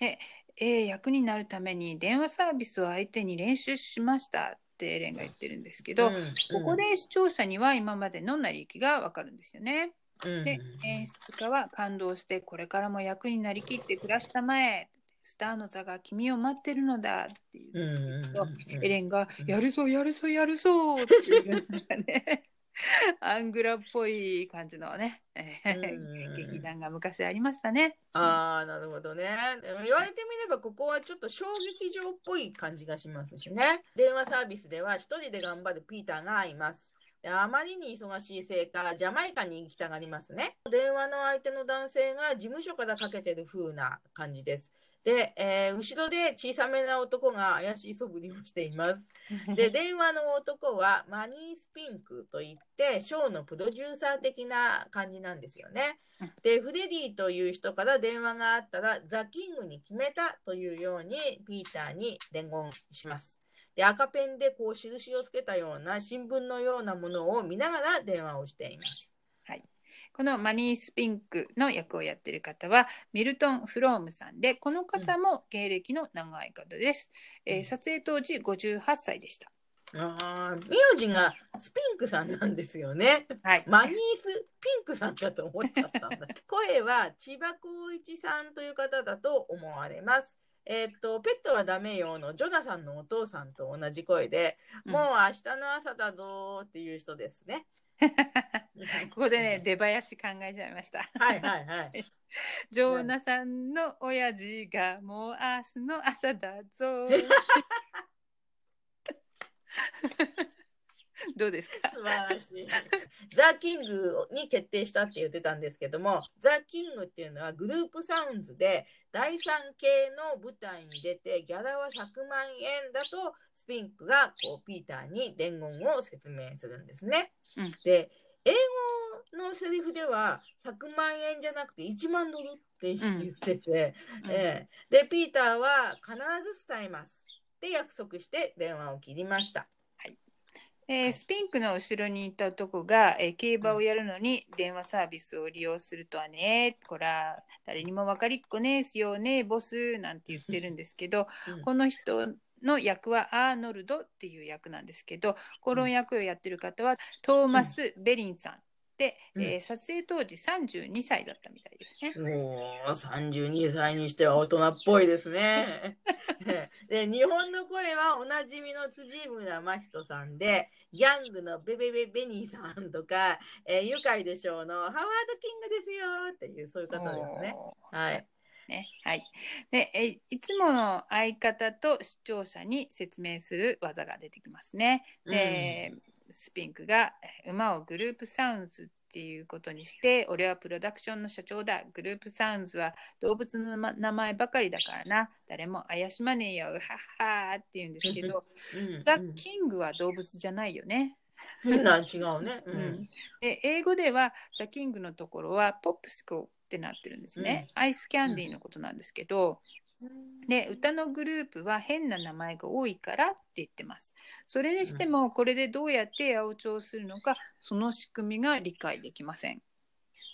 ええー役になるために電話サービスを相手に練習しましたってエレンが言ってるんですけど、うんここで視聴者には今までの成り行きがわかるんですよね。うん。で演出家は感動してこれからも役になりきって暮らしたまえ。スターの座が君を待ってるのだ。っていう。うんうんうんうん。エレンがうんやるぞやるぞやるぞ。っていうなんかね *laughs* アングラっぽい感じのね、劇団が昔ありましたね。ああ、なるほどね。言われてみれば、ここはちょっと小劇場っぽい感じがしますしね。電話サービスでは一人で頑張るピーターがいます。であまりに忙しいせいか、ジャマイカに行きたがりますね。電話の相手の男性が事務所からかけてる風な感じです。で、えー後ろで小さめな男が怪しい素振りをしています。*laughs* で、電話の男はマニースピンクといって、ショーのプロデューサー的な感じなんですよね。で、フレディという人から電話があったら、ザ・キングに決めたというように、ピーターに伝言します。で、赤ペンでこう印をつけたような新聞のようなものを見ながら電話をしています。このマニー・スピンクの役をやってる方はミルトン・フロームさんでこの方も芸歴の長い方です、えー撮影当時58歳でしたああ、名字がスピンクさんなんですよね。はいマニースピンクさんかと思っちゃったんだ。*laughs* 声は千葉光一さんという方だと思われます。えーっと、ペットはダメよのジョナサンのお父さんと同じ声で、うんもう明日の朝だぞーっていう人ですね。ここでね出囃子考えちゃいました。はいはいはい。ジョーナさんの親父がもう明日の朝だぞ *laughs* *laughs* どうですか？素晴らしい。ザ・キングに決定したって言ってたんですけども、ザ・キングっていうのはグループサウンズで第三系の舞台に出てギャラは100万円だとスピンクがこうピーターに伝言を説明するんですね。うんで、英語のセリフでは100万円じゃなくて1万ドルって言ってて、ええで、ピーターは必ず伝えます。って約束して電話を切りました。えースピンクの後ろにいた男が、えー競馬をやるのに電話サービスを利用するとはね、こら、誰にも分かりっこねえすよね、ボス、なんて言ってるんですけど、*laughs* うん。この人の役はアーノルドっていう役なんですけど、この役をやってる方はトーマス・ベリンさん。で、うんえー撮影当時32歳だったみたいですね。もう32歳にしては大人っぽいですね。*laughs* で日本の声はおなじみの辻村真人さんでギャングのベベベベニーさんとか、えー、愉快でしょうのハワードキングですよっていうそういう方ですね。はい。ね、はい。で、えいつもの相方と視聴者に説明する技が出てきますね。で、スピンクがえ馬をグループサウンズっていうことにして、俺はプロダクションの社長だ。グループサウンズは動物のま名前ばかりだからな。誰も怪しまねえよ。はっはーって言うんですけど、うんザ・キングは動物じゃないよね。うん、な違うね。ううんん、で英語ではザ・キングのところはポップスコってなってるんですね、アイスキャンディーのことなんですけど、で歌のグループは変な名前が多いからって言ってます。それにしてもこれでどうやって八百長するのかその仕組みが理解できません。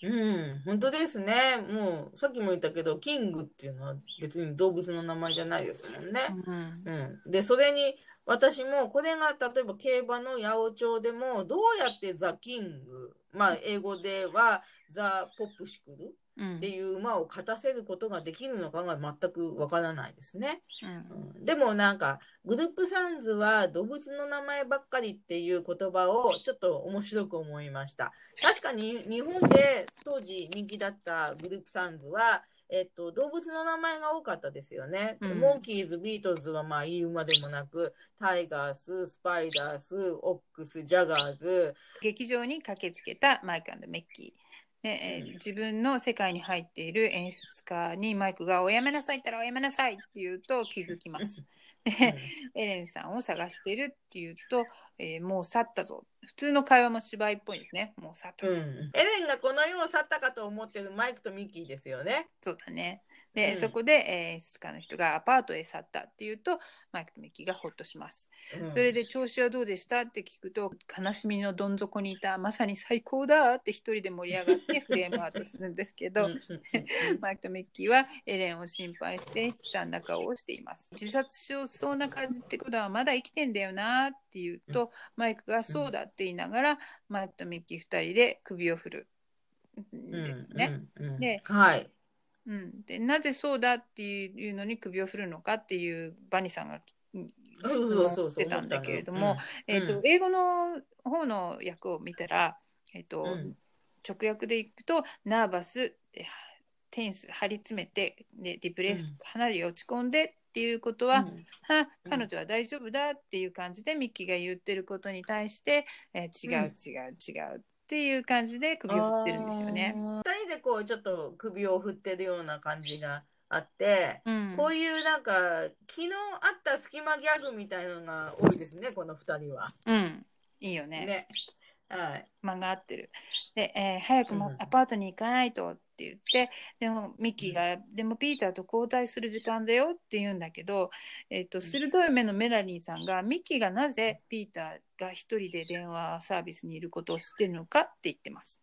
うん、本当ですね。もうさっきも言ったけど、キングっていうのは別に動物の名前じゃないですもんね。うん。うん、でそれに私もこれが例えば競馬の八百長でもどうやってザ・キングまあ英語ではザ・ポップシクルうんっていう馬を勝たせることができるのかが全くわからないですね、うん。うん、でもなんかグループサウンズは動物の名前ばっかりっていう言葉をちょっと面白く思いました。確かに日本で当時人気だったグループサウンズはえっと、動物の名前が多かったですよね。うん。モンキーズ、ビートルズはまあ言うまでもなく、タイガース、スパイダース、オックス、ジャガーズ、劇場に駆けつけたマイクメッキーで、え自分の世界に入っている演出家にマイクが「おやめなさいったらおやめなさい」って言うと気づきます。でエレンさんを探してるっていうと、えーもう去ったぞ。普通の会話も芝居っぽいですね。もう去ったぞ、うん、エレンがこの世を去ったかと思ってるマイクとミッキーですよね。そうだねで、うん。そこで、えー演出家の人がアパートへ去ったっていうとマイクとミッキーがホッとします。うん。それで調子はどうでした？って聞くと悲しみのどん底にいた。まさに最高だって一人で盛り上がって *laughs* フレームアウトするんですけど、*laughs* マイクとミッキーはエレンを心配して悲惨な顔をしています。自殺しそうな感じってことはまだ生きてんだよなって言うと、マイクがそうだって言いながら、マイクとミッキー2人で首を振るんですね。うんうんうん。ではい。うん、でなぜそうだっていうのに首を振るのかっていうバニーさんがうん質問してたんだけれど思も、えーとうん。英語の方の訳を見たら、えーとうん。直訳でいくと「ナーバス」でテンス張り詰めてでディプレス、うんかなり落ち込んでっていうことは、うん。はうん。彼女は大丈夫だっていう感じでミッキーが言ってることに対して、えー違ううん。違う違うっていう感じで首を振ってるんですよね。でこうちょっと首を振ってるような感じがあって、うん、こういうなんか昨日あった隙間ギャグみたいなのが多いですねこの二人は。うん、いいよね。ね。はい。間が合ってる。で、えー早くもうんアパートに行かないとって言って、でもミッキーが、でもピーターと交代する時間だよって言うんだけど、えっと鋭い目のメラニーさんがミッキーがなぜピーターが一人で電話サービスにいることを知ってるのかって言ってます。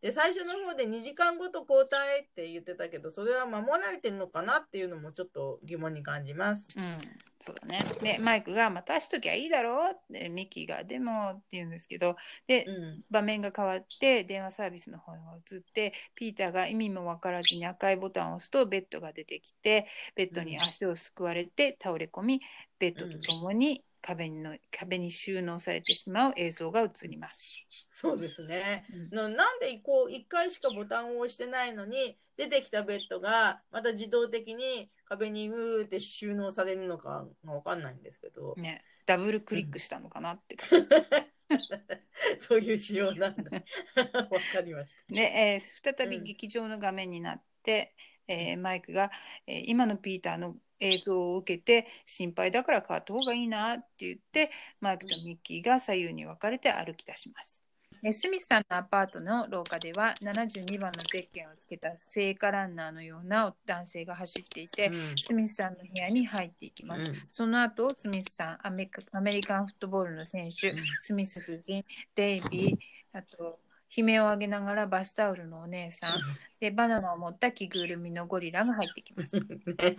で最初の方で2時間ごと交代って言ってたけどそれは守られてるのかなっていうのもちょっと疑問に感じます。うん、そうだね。で、マイクが、またしときゃいいだろうって、ミッキーが、でもって言うんですけど、で、うん場面が変わって電話サービスの方が移ってピーターが意味も分からずに赤いボタンを押すとベッドが出てきてベッドに足をすくわれて倒れ込みベッドとともに壁にの壁に収納されてしまう映像が映ります。そうですね。うんのなんでこう1回しかボタンを押してないのに出てきたベッドがまた自動的に壁にうーって収納されるのかがわかんないんですけど、ね、ダブルクリックしたのかなって。*laughs* そういう仕様なんだ。*laughs* わかりました。で、えー再びうん劇場の画面になって、えーマイクが、えー今のピーターの映像を受けて心配だから変わった方がいいなって言ってマイクとミッキーが左右に分かれて歩き出します。でスミスさんのアパートの廊下では72番のゼッケンをつけた聖火ランナーのような男性が走っていて、うんスミスさんの部屋に入っていきます。うんその後、スミスさん、アメリカアメリカンフットボールの選手、スミス夫人、デイビー、あと、悲鳴を上げながらバスタオルのお姉さん、で、バナナを持った着ぐるみのゴリラが入ってきます。*laughs* ね、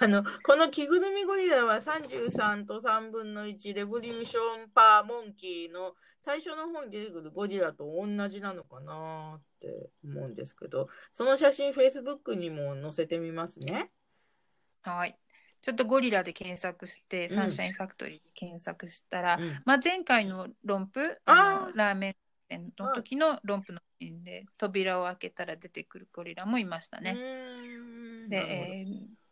あのこの着ぐるみゴリラは33と3分の1レボリューションパーモンキーの最初の方に出てくるゴリラと同じなのかなって思うんですけどその写真 Facebook にも載せてみますね。はい。ちょっとゴリラで検索して、んサンシャインファクトリーで検索したら、うんまあ、前回の論布、あのラーメン店の時の論布のシーンで、扉を開けたら出てくるゴリラもいましたね。で、えー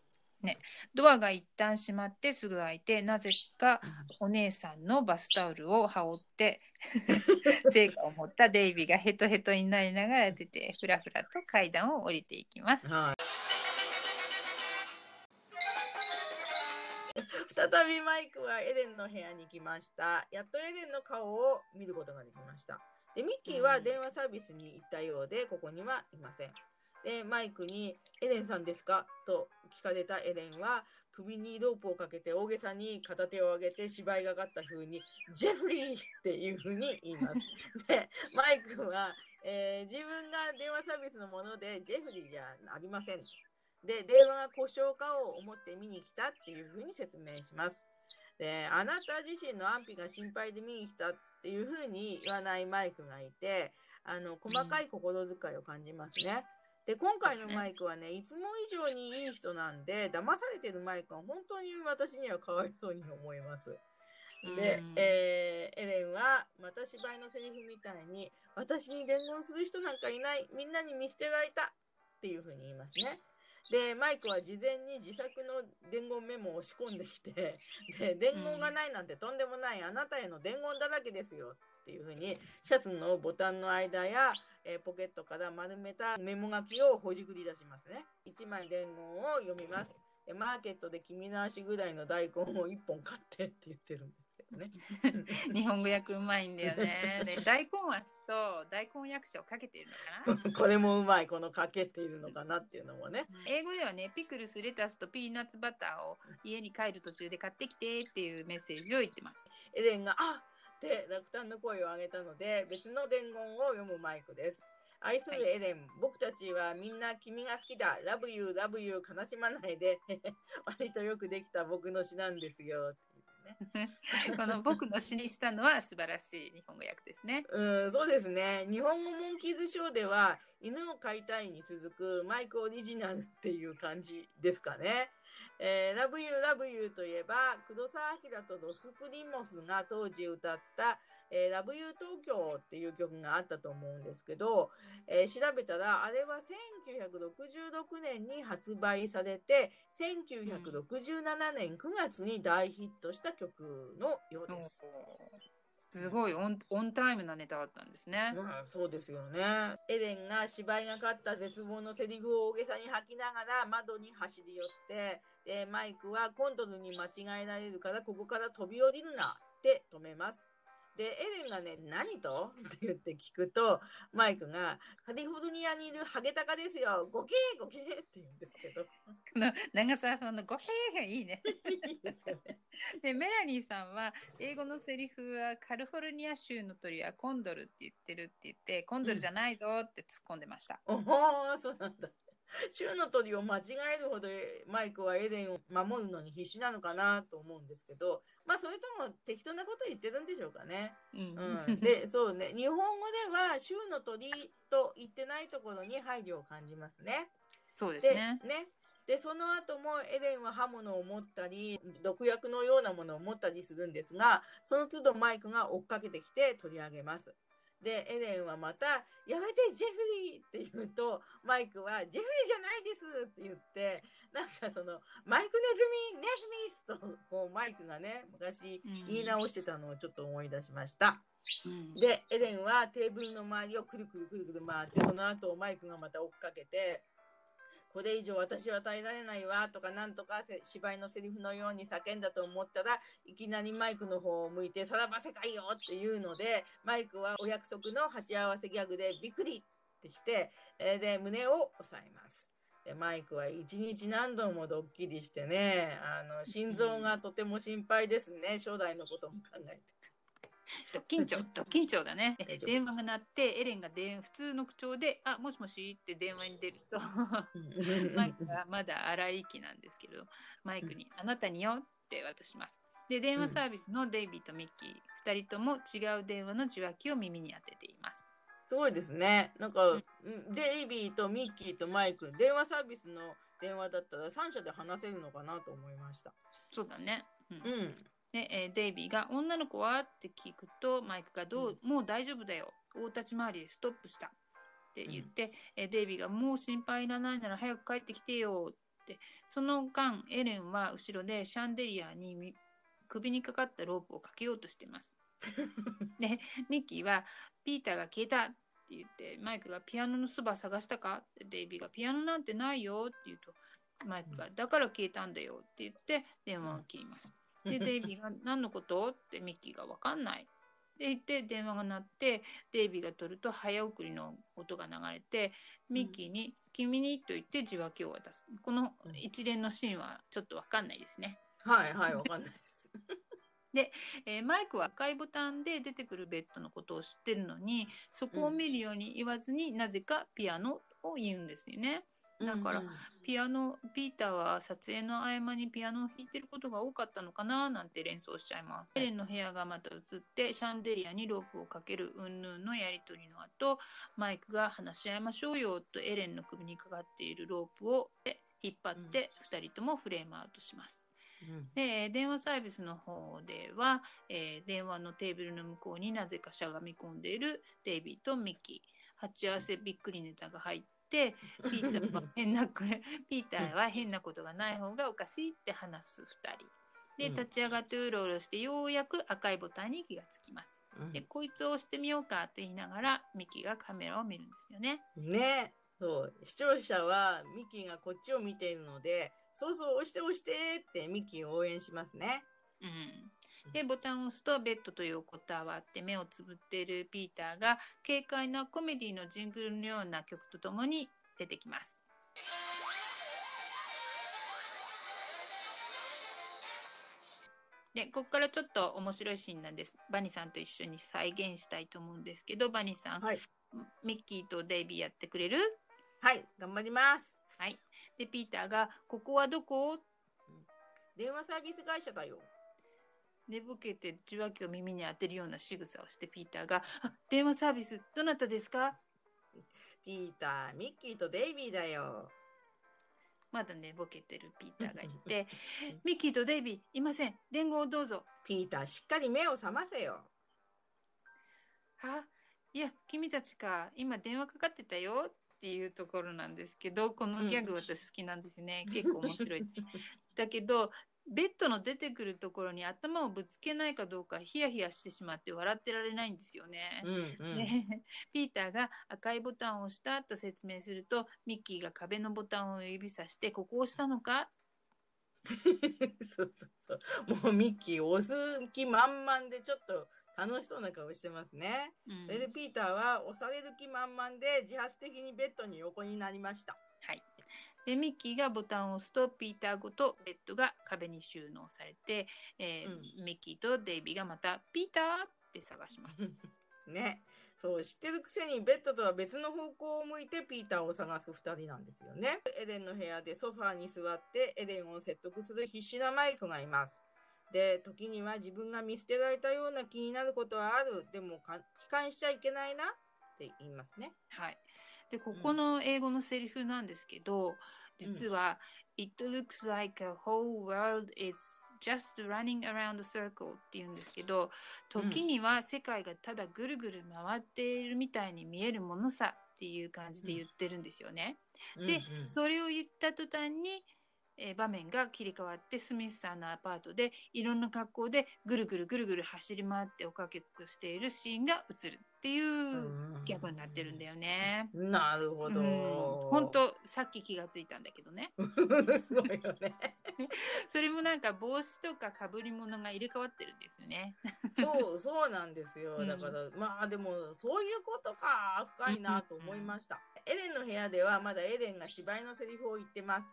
ね、ドアが一旦閉まってすぐ開いてなぜかお姉さんのバスタオルを羽織って *laughs* 成果を持ったデイビーがヘトヘトになりながら出てふらふらと階段を降りていきます。はい。*laughs* 再びマイクはエレンの部屋に来ました。やっとエレンの顔を見ることができました。で、ミッキーは電話サービスに行ったようで、ここにはいません。で、マイクに、エレンさんですか？と聞かれたエレンは、首にロープをかけて大げさに片手を上げて芝居がかった風に、ジェフリーっていう風に言います。*laughs* で、マイクは、えー自分が電話サービスのもので、ジェフリーじゃありません。で、電話が故障かを思って見に来たっていうふうに説明します。で、あなた自身の安否が心配で見に来たっていうふうに言わないマイクがいて、あの、細かい心遣いを感じますね。で、今回のマイクはね、いつも以上にいい人なんで、騙されてるマイクは本当に私にはかわいそうに思います。でうん、えーエレンはまた芝居のセリフみたいに私に伝言する人なんかいないみんなに見捨てられたっていうふうに言いますね。でマイクは事前に自作の伝言メモを仕込んできてで伝言がないなんてとんでもないあなたへの伝言だらけですよっていうふうにシャツのボタンの間や、えーポケットから丸めたメモ書きをほじくり出しますね。1枚伝言を読みます。マーケットで君の足ぐらいの大根を1本買ってって言ってるんですね。*laughs* 日本語訳うまいんだよね。*laughs* で大根足と大根役所をかけているのかな？*laughs* これもうまいこのかけているのかなっていうのもね。英語ではね、ピクルス、レタスとピーナッツバターを家に帰る途中で買ってきてっていうメッセージを言ってます。エレンが「あって落胆の声を上げたので別の伝言を読むマイクです。愛するエレン、僕たちはみんな君が好きだ。Love you, love you, 悲しまないで。割とよくできた僕の詩なんですよ。*laughs* この僕の詩にしたのは素晴らしい日本語訳ですね。うん、そうですね。日本語モンキーズショーでは、犬を飼いたいに続くマイクオリジナルっていう感じですかね。えー、Love You Love You といえば、黒澤明とロスプリモスが当時歌った、えー、Love You 東京っていう曲があったと思うんですけど、えー調べたら、あれは1966年に発売されて、1967年9月に大ヒットした曲のようです。すごいオンオンタイムなネタだったんですね。まあそうですよね。エレンが芝居がかった絶望のセリフを大げさに吐きながら窓に走り寄って、でマイクはコンドルに間違えられるからここから飛び降りるなって止めます。で、エレンがね、何と？*laughs* って言って聞くと、マイクが、カリフォルニアにいるハゲタカですよ、ゴケーゴケーって言うんですけど。この長澤さんのごへーがいいね。でメラニーさんは英語のセリフはカリフォルニア州の鳥はコンドルって言ってるって言ってコンドルじゃないぞって突っ込んでました。おお、そうなんだ。州の鳥を間違えるほどマイクはエレンを守るのに必死なのかなと思うんですけど、まあそれとも適当なこと言ってるんでしょうかね。うんうん、で、そうね、日本語では州の鳥と言ってないところに配慮を感じますね。そうですで、ね。で、その後もエレンは刃物を持ったり、毒薬のようなものを持ったりするんですが、その都度マイクが追っかけてきて取り上げます。で、エレンはまた、やめて、ジェフリーって言うと、マイクは、ジェフリーじゃないですって言って、なんかその、マイクネズミ、ネズミスと、こう、マイクがね、昔うん言い直してたのをちょっと思い出しました。うんで、エレンはテーブルの周りをくるくるくるくる回って、その後マイクがまた追っかけて、これ以上私は耐えられないわとかなんとか芝居のセリフのように叫んだと思ったらいきなりマイクの方を向いてさらば世界よっていうのでマイクはお約束の鉢合わせギャグでびっくりってして、えーで胸を押さえます。でマイクは一日何度もドッキリしてねあの心臓がとても心配ですね将来のことも考えて。ド緊張、ド緊張だね電話が鳴って、エレンが電普通の口調で、あ、もしもしって電話に出ると、マイクはまだ荒い息なんですけれど、マイクに、あなたによって渡します。で、電話サービスのデイビーとミッキー、二人とも違う電話の受話器を耳に当てています。すごいですね。なんか、デイビーとミッキーとマイク、電話サービスの電話だったら3社で話せるのかなと思いました。そうだね。うんうん。で、えーデイビーが「女の子は?」って聞くとマイクがどう、もう大丈夫だよ大立ち回りでストップした」って言って、えーデイビーが「もう心配いらないなら早く帰ってきてよ」ってその間エレンは後ろでシャンデリアにみ首にかかったロープをかけようとしてます。*laughs* でミッキーは「ピーターが消えた」って言ってマイクが「ピアノのそば探したか?」ってデイビーが「ピアノなんてないよ」って言うとマイクが「だから消えたんだよ」って言って電話を切ります。で、デイビーが何のこと？ってミッキーが分かんない。で言って電話が鳴ってデイビーが取ると早送りの音が流れてミッキーに「君に」と言って受話器を渡すこの一連のシーンはちょっと分かんないですね。はいはい、わかんないです。*laughs* えーマイクは赤いボタンで出てくるベッドのことを知ってるのにそこを見るように言わずに、なぜかピアノを言うんですよね。だからうんピアノピーターは撮影の合間にピアノを弾いてることが多かったのかななんて連想しちゃいます。エレンの部屋がまた映ってシャンデリアにロープをかけるうんぬんのやり取りの後マイクが話し合いましょうよとエレンの首にかかっているロープを引っ張って2人ともフレームアウトします。うん。で電話サービスの方では、えー電話のテーブルの向こうになぜかしゃがみ込んでいるデイビーとミッキー。鉢合わせびっくりネタが入ってピーターは変な *laughs* ピーターは変なことがない方がおかしいって話す2人。でうん。立ち上がってうろうろしてようやく赤いボタンに気がつきます。うん。でこいつを押してみようかと言いながらミッキーがカメラを見るんですよね。ね。そう。視聴者はミキがこっちを見ているのでそうそう、押して押してってミッキーを応援しますね。うん、でボタンを押すとベッドと横たわって目をつぶっているピーターが軽快なコメディのジングルのような曲とともに出てきます。でここからちょっと面白いシーンなんです。バニーさんと一緒に再現したいと思うんですけどバニーさん、はい。ミッキーとデイビーやってくれる？はい、頑張ります。はい。でピーターが「ここはどこ?」電話サービス会社だよ。寝ぼけて受話器を耳に当てるような仕草をしてピーターが「あ電話サービスどなたですか?ピーター、ミッキーとデイビーだよ。」まだ寝ぼけてるピーターがいて「*laughs* ミッキーとデイビーいません。伝言をどうぞ。ピーター、しっかり目を覚ませよ。」は？いや君たちか。今電話かかってたよっていうところなんですけどこのギャグ私好きなんですね、結構面白いです。だけどベッドの出てくるところに頭をぶつけないかどうかヒヤヒヤしてしまって笑ってられないんですよね。うんうん。ね、*laughs* ピーターが赤いボタンを押したと説明するとミッキーが壁のボタンを指さしてここを押したのか？そうそうそう。もうミッキー、押す気満々でちょっと楽しそうな顔してますね。うんそれでピーターは押される気満々で自発的にベッドに横になりました。はい、でミッキーがボタンを押すとピーターごとベッドが壁に収納されて、えーミッキーとデイビーがまた「ピーター!」って探します。*laughs* ね。そう、知ってるくせにベッドとは別の方向を向いてピーターを探す二人なんですよね。エデンの部屋でソファーに座ってエデンを説得する必死なマイクがいます。で、時には自分が見捨てられたような気になることはある。でもか、悲観しちゃいけないなって言いますね。はい、でここの英語のセリフなんですけど、実は「It looks like a whole world is just running around a circle」って言うんですけど時には世界がただぐるぐる回っているみたいに見えるものさっていう感じで言ってるんですよね。で、うんうん。それを言った途端に、えー場面が切り替わってスミスさんのアパートでいろんな格好でぐるぐるぐるぐる走り回っておかけっこしているシーンが映るっていうギャグになってるんだよね。なるほど。本当さっき気がついたんだけどねすごいよね。それもなんか帽子とかかぶり物が入れ替わってるんですよね。そう、そうなんですよ。うんだから、まあでも、そういうことか、深いなと思いました。エレンの部屋ではまだエレンが芝居のセリフを言ってます。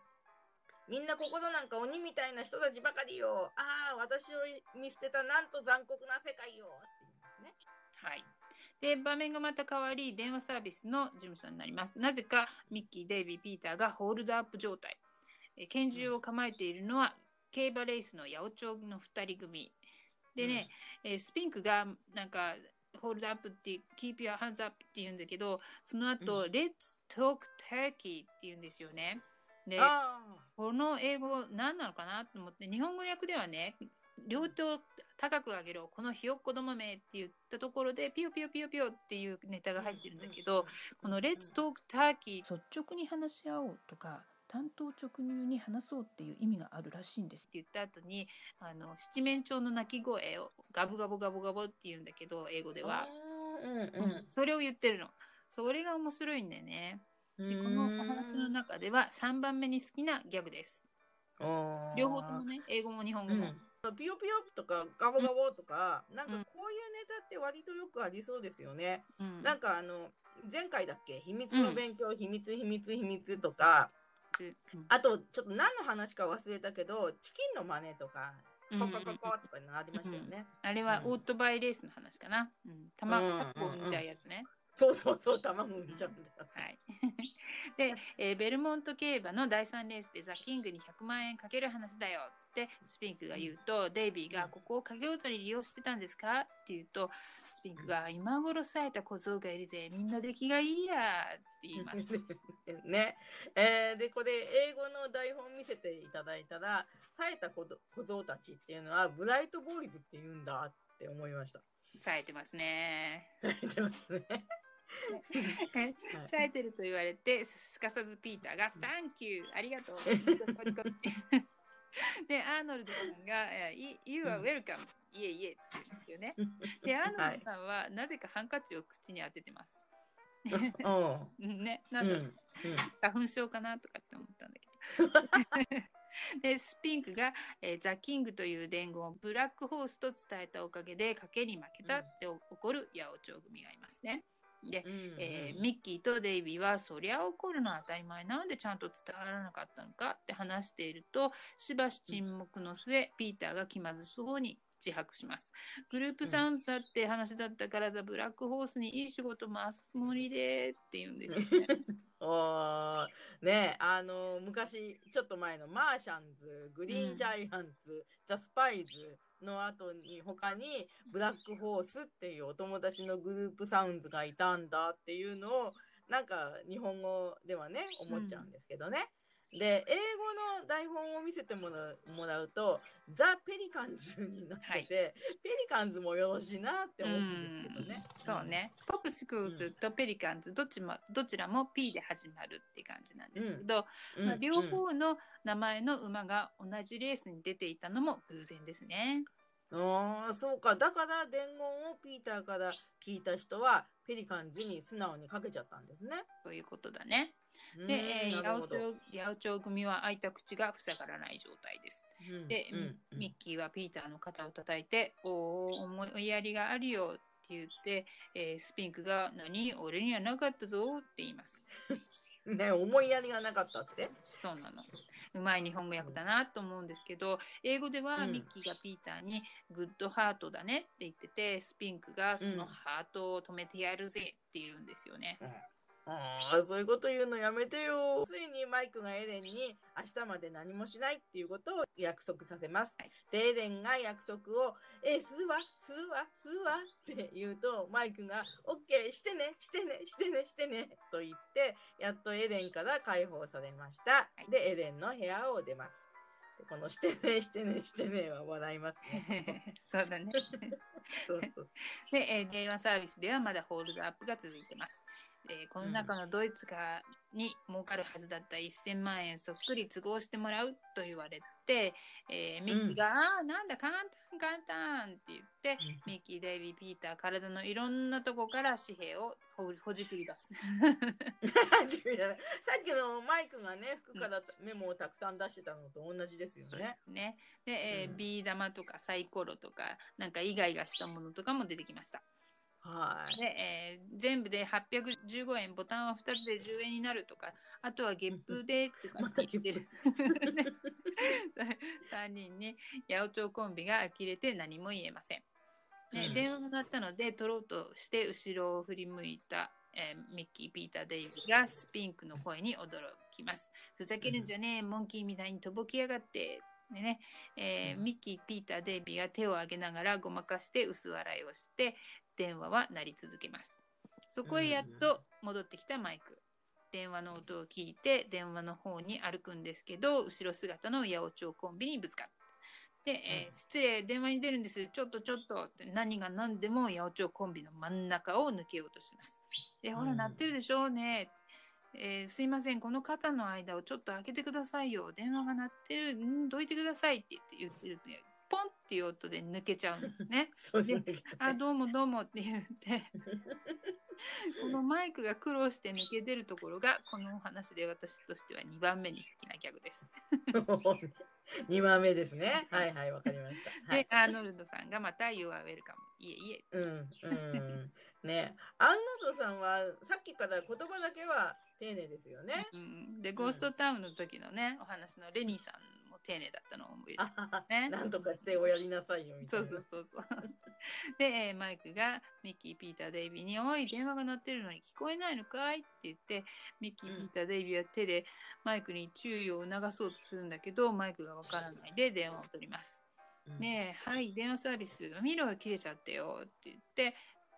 みんな心なんか鬼みたいな人たちばかりよ。ああ、私を見捨てたなんと残酷な世界よ。って言いますね。はい。で場面がまた変わり電話サービスの事務所になります。なぜかミッキー、デイビー、ピーターがホールドアップ状態。え拳銃を構えているのは競馬レースの八百長の2人組。でね、えースピンクがなんかホールドアップって keep your hands up って言うんだけどその後、Let's talk turkey って言うんですよね。であこの英語何なのかなと思って日本語訳ではね両手を高く上げろ。このひよっこどもめって言ったところでピヨピヨピヨピヨっていうネタが入ってるんだけど、この「Let's Talk Turkey」率直に話し合おうとか単刀直入に話そうっていう意味があるらしいんですって言った後にあの七面鳥の鳴き声をガブガブガブガブって言うんだけど英語では、うんうんそれを言ってるの。それが面白いんだよね。うん。でこのお話の中では3番目に好きなギャグです。うん両方ともね英語も日本語も、うん、ピヨピヨとかガボガボとか、なんかこういうネタって割とよくありそうですよね。うんなんかあの前回だっけ？秘密の勉強、秘密秘密秘密とかうんあとちょっと何の話か忘れたけどチキンの真似とかうんココココとかありましたよね。あれはうんオートバイレースの話かな。うん、卵うんを産んじゃうやつね。そうそうそう卵産んじゃうんだよ。はい。で、えーベルモント競馬の第3レースでザ・キングに100万円かける話だよってスピンクが言うと、デイビーがここを掛け事に利用してたんですか？って言うと、スピンクが今頃冴えた小僧がいるぜ、みんな出来がいいやって言います。*laughs* ね、えーでこれ英語の台本見せていただいたら冴えた小僧たちっていうのはブライトボーイズって言うんだって思いました。冴えてますね。冴えてますね。は *laughs* い冴えてると言われてすかさずピーターが「サンキュー。ありがとう」*laughs* *laughs* でアーノルドさんが「い You are welcome」いえいえって言うんですよね。でアーノルドさんはなぜかハンカチを口に当ててます。うんうん *laughs* ね、なうんうん花粉症かなとかって思ったんだけど。*laughs* でスピンクが、えーザ・キングという伝言をブラックホースと伝えたおかげで賭けに負けたって怒る八百長組がいますね。で、うんえーミッキーとデイビーはそりゃ怒るのは当たり前なんでちゃんと伝わらなかったのかって話しているとしばし沈黙の末ピーターが気まずそうに自白します。グループサウンドだって話だったからザ・ブラックホースにいい仕事回すつもりでって言うんですよね。*laughs* おー。ねあの昔ちょっと前のマーシャンズグリーンジャイアンツ、ザ・スパイズの後に他にブラックホースっていうお友達のグループサウンズがいたんだっていうのをなんか日本語ではね思っちゃうんですけどね。で英語の台本を見せてもらうもらうとザ・ペリカンズになってて、ペリカンズもよろしいなって思うんですけどね。そうね。ポップスクーズとペリカンズどっちもどちらも P で始まるって感じなんですけど、うん、まあ、両方の名前の馬が同じレースに出ていたのも偶然ですね。ああ、そうか。だから伝言をピーターから聞いた人は、ペリカンズに素直にかけちゃったんですね。そういうことだね。うんで、えー、八百長八百長組は開いた口が塞がらない状態です。うんで、うんうんミッキーはピーターの肩を叩いて「おお思いやりがあるよ」って言って、えースピンクが「何俺にはなかったぞ」って言います。*laughs* ね、思いやりがなかったって？そうなの。うまい日本語訳だなと思うんですけど、英語ではうんミッキーがピーターにグッドハートだねって言ってて、スピンクがそのハートを止めてやるぜって言うんですよね。ああ、そういうこと言うのやめてよ。ついにマイクがエレンに明日まで何もしないっていうことを約束させます。はいで、エレンが約束を、え、吸うわ、吸うわ、吸うわって言うと、マイクが、オッケー、してね、してね、してね、してね、と言って、やっとエレンから解放されました。いで、エレンの部屋を出ます。でこの、してね、してね、してねは笑いますね。*laughs* そうだね。*laughs* そうそうで、えー電話サービスではまだホールドアップが続いてます。でこの中のドイツがに儲かるはずだった1000万円そっくり都合してもらうと言われて、えーミッキーが「ああーなんだ簡単簡単」って言ってミッキー、デイビー、ピーター、体のいろんなとこから紙幣をほ *laughs* ほじくり出す。*laughs* さっきのマイクがね、服からメモをたくさん出してたのと同じですよね。ね。で、えーうんビー玉とかサイコロとか、なんかイガイガしたものとかも出てきました。はい。で、えー全部で815円、ボタンは2つで10円になるとか、あとはゲップでとかまた言ってる。*laughs* 3人に八百長コンビが呆れて何も言えません。ねうん電話が鳴ったので取ろうとして後ろを振り向いた、えーミッキー、ピーター、デイビーがスピンクの声に驚きます。ふざけるんじゃねえ、モンキーみたいにとぼきやがって。でねえーうんミッキー、ピーター、デイビーが手を挙げながらごまかして薄笑いをして電話は鳴り続けます。そこへやっと戻ってきたマイク。電話の音を聞いて電話の方に歩くんですけど後ろ姿の八百長コンビにぶつかった。で、えーうん。失礼電話に出るんです。ちょっとちょっと。って何が何でも八百長コンビの真ん中を抜けようとします。でほらうん。鳴ってるでしょうね、えーすいません。この肩の間をちょっと開けてくださいよ。電話が鳴ってる。んどいてくださいって言って言ってるっていう音で抜けちゃうんですね。*laughs* そういうのがあどうもどうもって言って *laughs* このマイクが苦労して抜け出るところがこのお話で私としては2番目に好きなギャグです。*laughs* 2番目ですね。はいはい、わかりました。はいで、アーノルドさんがまた You are welcome いえいえうん、うん。ね、アーノルドさんはさっきから言葉だけは丁寧ですよね。うん、でゴーストタウンの時のねお話のレニーさんも丁寧だったのを覚えね *laughs* なんとかしておやりなさいよみたそいうな。そうそうそう。*laughs* で、えーマイクがミッキー、ピーター、デイビーに「おい電話が鳴ってるのに聞こえないのかい?」って言ってミッキー、うんピーター、デイビーは手でマイクに注意を促そうとするんだけどマイクがわからないで電話を取ります。うんねえ、はい、電話サービス、見ろよ、切れちゃってよって言って、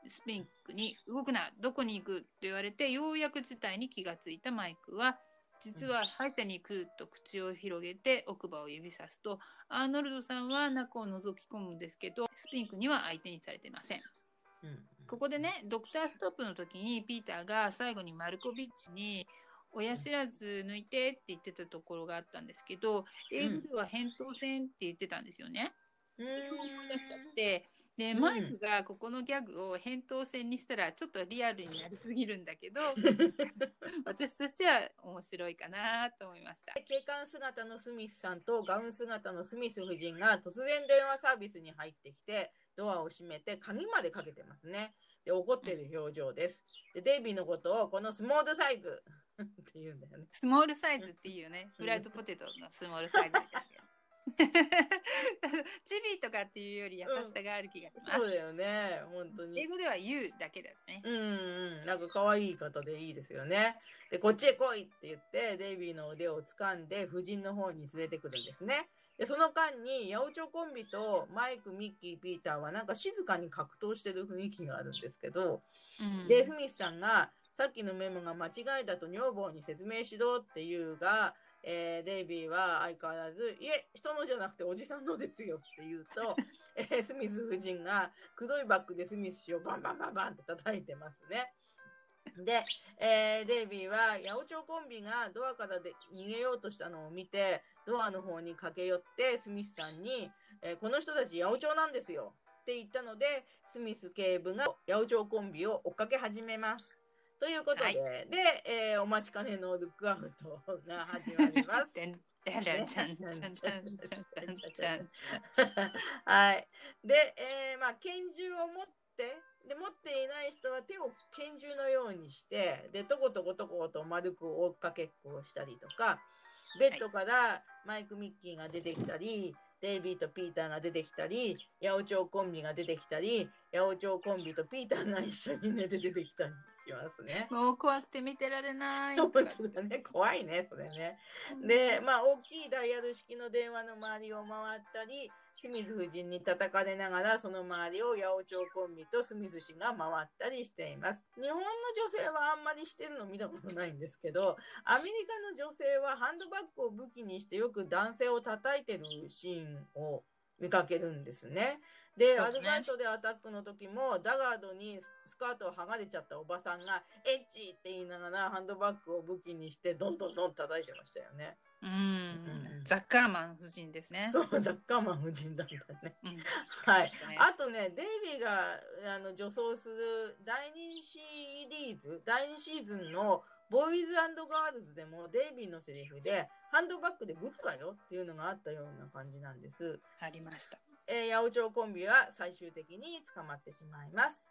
スピンクに動くな、どこに行く？って言われて、ようやく事態に気がついたマイクは、実は歯医者に行くと口を広げて奥歯を指さすと、アーノルドさんは中を覗き込むんですけど、スピンクには相手にされてません。うんここでね、ドクターストップの時にピーターが最後にマルコビッチに、親知らず抜いてって言ってたところがあったんですけど、英語では扁桃腺って言ってたんですよね。うんそれを思い出しちゃってでうんマイクがここのギャグを扁桃腺にしたらちょっとリアルになりすぎるんだけど *laughs* 私としては面白いかなと思いました。警官姿のスミスさんとガウン姿のスミス夫人が突然電話サービスに入ってきてドアを閉めて鍵までかけてますね。で怒ってる表情です。でデイビーのことをこのスモールサイズ *laughs* って言うんだよね。スモールサイズっていうね、うんフライドポテトのスモールサイズみたいな。*laughs* チビとかっていうより優しさがある気がします。そうだよね。本当に英。語では You だけだね。うんうん、なんか可愛い方でいいですよね。で、こっちへ来いって言って、デイビーの腕を掴んで、夫人の方に連れてくるんですね。で、その間に、八百長コンビとマイク、ミッキー、ピーターはなんか静かに格闘してる雰囲気があるんですけど、うんで、スミスさんが、さっきのメモが間違いだと女房に説明しろって言うが、えーデイビーは相変わらず、いえ、人のじゃなくておじさんのですよって言うと、*laughs* えースミス夫人が黒いバッグでスミス氏をバンバンバンバンって叩いてますね。で、えーデイビーは八百長コンビがドアからで逃げようとしたのを見て、ドアの方に駆け寄ってスミスさんに、えーこの人たち八百長なんですよって言ったので、スミス警部が八百長コンビを追っかけ始めます。ということで、はいで、えーお待ちかねのルックアウトが始まります。はい。で、えーまあ、拳銃を持って、で、持っていない人は手を拳銃のようにして、で、とことことこと丸く追っかけっこをしたりとか、ベッドからマイク・ミッキーが出てきたり、デイビーとピーターが出てきたり、八百長コンビが出てきたり、八百長コンビとピーターが一緒に寝て出てきたりしますね。もう怖くて見てられないね。怖いね、それね。で、まあ、大きいダイヤル式の電話の周りを回ったり、清水夫人に叩かれながら、その周りを八百長コンビとスミス氏が回ったりしています。日本の女性はあんまりしてるの見たことないんですけど、アメリカの女性はハンドバッグを武器にしてよく男性を叩いてるシーンを見かけるんですね。で、ねアルバイトでアタックの時も、ダガードにスカートを剥がれちゃったおばさんが、エッチって言いながらハンドバッグを武器にして、どんどんどん叩いてましたよね。ううんん。ザッカーマン夫人ですね。そう、ザッカーマン夫人だったね。うん。はい。ねあとね、デイビーがあの女装する第2シリーズ、第2シーズンのボーイズガールズでもデイビーのセリフで、ハンドバッグでブツだよっていうのがあったような感じなんです。ありました。えー、八百長コンビは最終的に捕まってしまいます。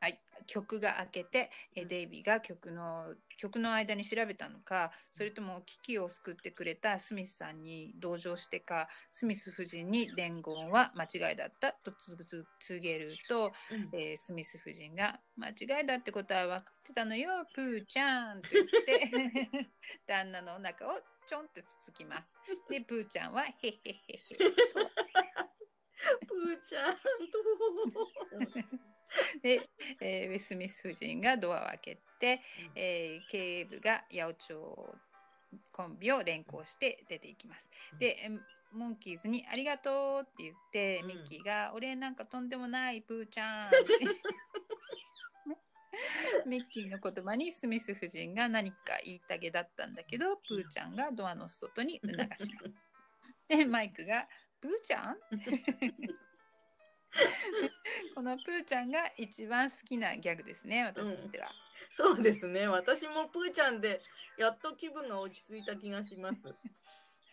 はい、曲が明けて、えデイビーが曲の曲の間に調べたのかそれとも危機を救ってくれたスミスさんに同情してかスミス夫人に伝言は間違いだったとつつ告げると、えースミス夫人が「間違いだってことは分かってたのよ。プーちゃん」って言って *laughs* 旦那のお腹をちょんってつつきます。でプーちゃんは「へへへへ」プーちゃんと。*laughs* で、えースミス夫人がドアを開けて、えー警部が八百長コンビを連行して出ていきます。で、えーモンキーズに「ありがとう」って言って、うんミッキーが「お礼なんかとんでもないプーちゃん」*laughs* ミッキーの言葉にスミス夫人が何か言いたげだったんだけどプーちゃんがドアの外に促します。*laughs* でマイクが「プーちゃん?」*laughs* このプーちゃんが一番好きなギャグですね私としては。そうですね。私もプーちゃんで、やっと気分が落ち着いた気がします。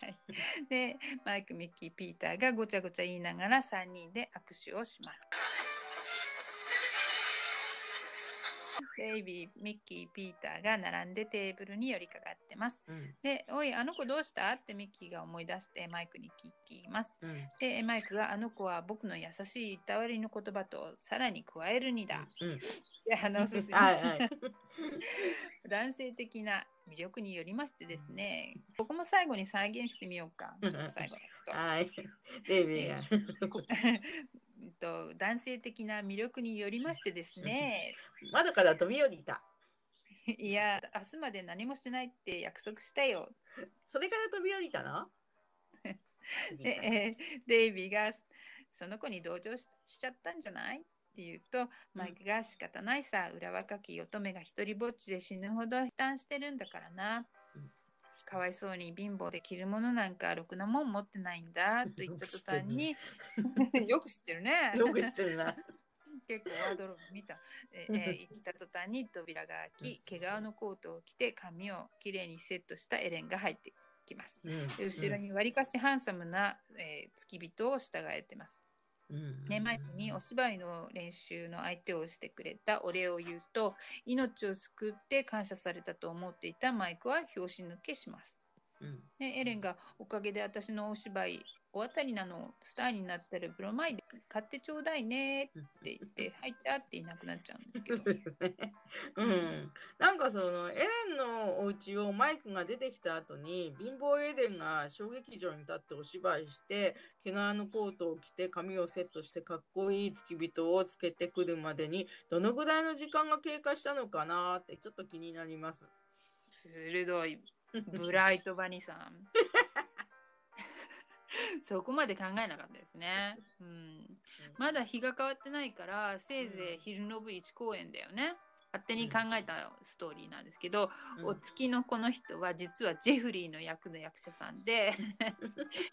*laughs* でマイクミッキーピーターがごちゃごちゃ言いながら3人で握手をします。*laughs* ベイビーミッキーピーターが並んでテーブルに寄りかかってます。うん。で「おいあの子どうした?」ってミッキーが思い出してマイクに聞きます。うん。でマイクが「あの子は僕の優しいいたわりの言葉とさらに加えるにだ」うん。で話すはいはい。*laughs* 男性的な魅力によりましてですねここも最後に再現してみようかちょっと最後のこと。はい。デイビーが。と男性的な魅力によりましてですね。窓から飛び降りた。*laughs* いや明日まで何もしないって約束したよ。それから飛び降りたので、えーデイビーがその子に同情ししちゃったんじゃない？って言うとマイクが仕方ないさ。裏若き乙女が一人ぼっちで死ぬほど負担してるんだからな。うんかわいそうに貧乏で着るものなんかろくなもん持ってないんだと言った途端に *laughs* よく知ってるね。よく知ってるな。結構ワードローブ見た、えーえー言った途端に扉が開き毛皮のコートを着て髪をきれいにセットしたエレンが入ってきます。うんで後ろにわりかしハンサムな、えー付き人を従えてます。うんね、マイクにお芝居の練習の相手をしてくれたお礼を言うと命を救って感謝されたと思っていたマイクは拍子抜けします。うんね、エレンがおかげで私のお芝居お当たりなのスターになったらブロマイド買ってちょうだいねって言って「はいちゃ」っていなくなっちゃうんですけど。*laughs* うん、なんかそのエレンのお家をマイクが出てきた後に貧乏エレンが小劇場に立ってお芝居して毛皮のコートを着て髪をセットしてかっこいい付き人をつけてくるまでにどのぐらいの時間が経過したのかなってちょっと気になります。鋭い。ブライトバニさん *laughs* *laughs* そこまで考えなかったですね、*laughs* うん、まだ日が変わってないからせいぜい昼の部1公演だよね。勝手に考えたストーリーなんですけど、うん。お月のこの人は実はジェフリーの役の役者さんで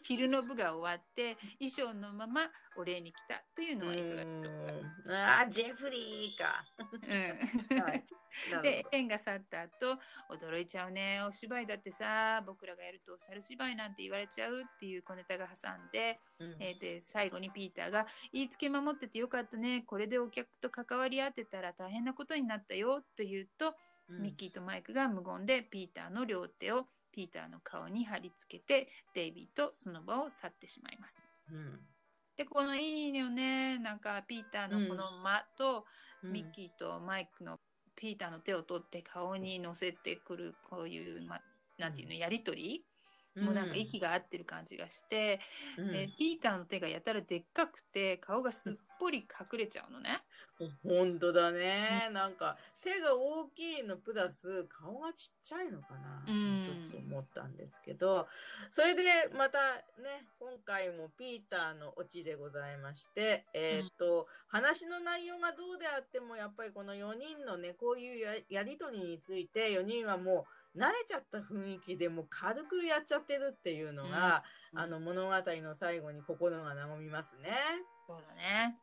昼の部が終わって衣装のままお礼に来たというのはいかがでしょううん。あージェフリーか。か、うん。*laughs* はい、でほエレンが去った後驚いちゃうねお芝居だってさ僕らがやると猿芝居なんて言われちゃうっていう小ネタが挟んで,、どうん。えーで最後にピーターが言いつけ守っててよかったねこれでお客と関わり合ってたら大変なことになったよと言うと、うん。ミッキーとマイクが無言でピーターの両手をピーターの顔に貼り付けてデイビーとその場を去ってしまいます。うん。でこのいいよねなんかピーターのこの間と、うん。ミッキーとマイクのピーターの手を取って顔に乗せてくるこういう、ま、なんていうのやり取り、もうなんか息が合ってる感じがして、うんでピーターの手がやたらでっかくて顔がすっぽり隠れちゃうのね。本当だね。なんか手が大きいのプラス顔がちっちゃいのかな。うんちょっと思ったんですけど、それでまたね、今回もピーターのオチでございまして、えーっと、話の内容がどうであってもやっぱりこの4人のね、こういうややりとりについて4人はもう慣れちゃった雰囲気でもう軽くやっちゃってるっていうのが、うんあの物語の最後に心が和みますね。そうだね。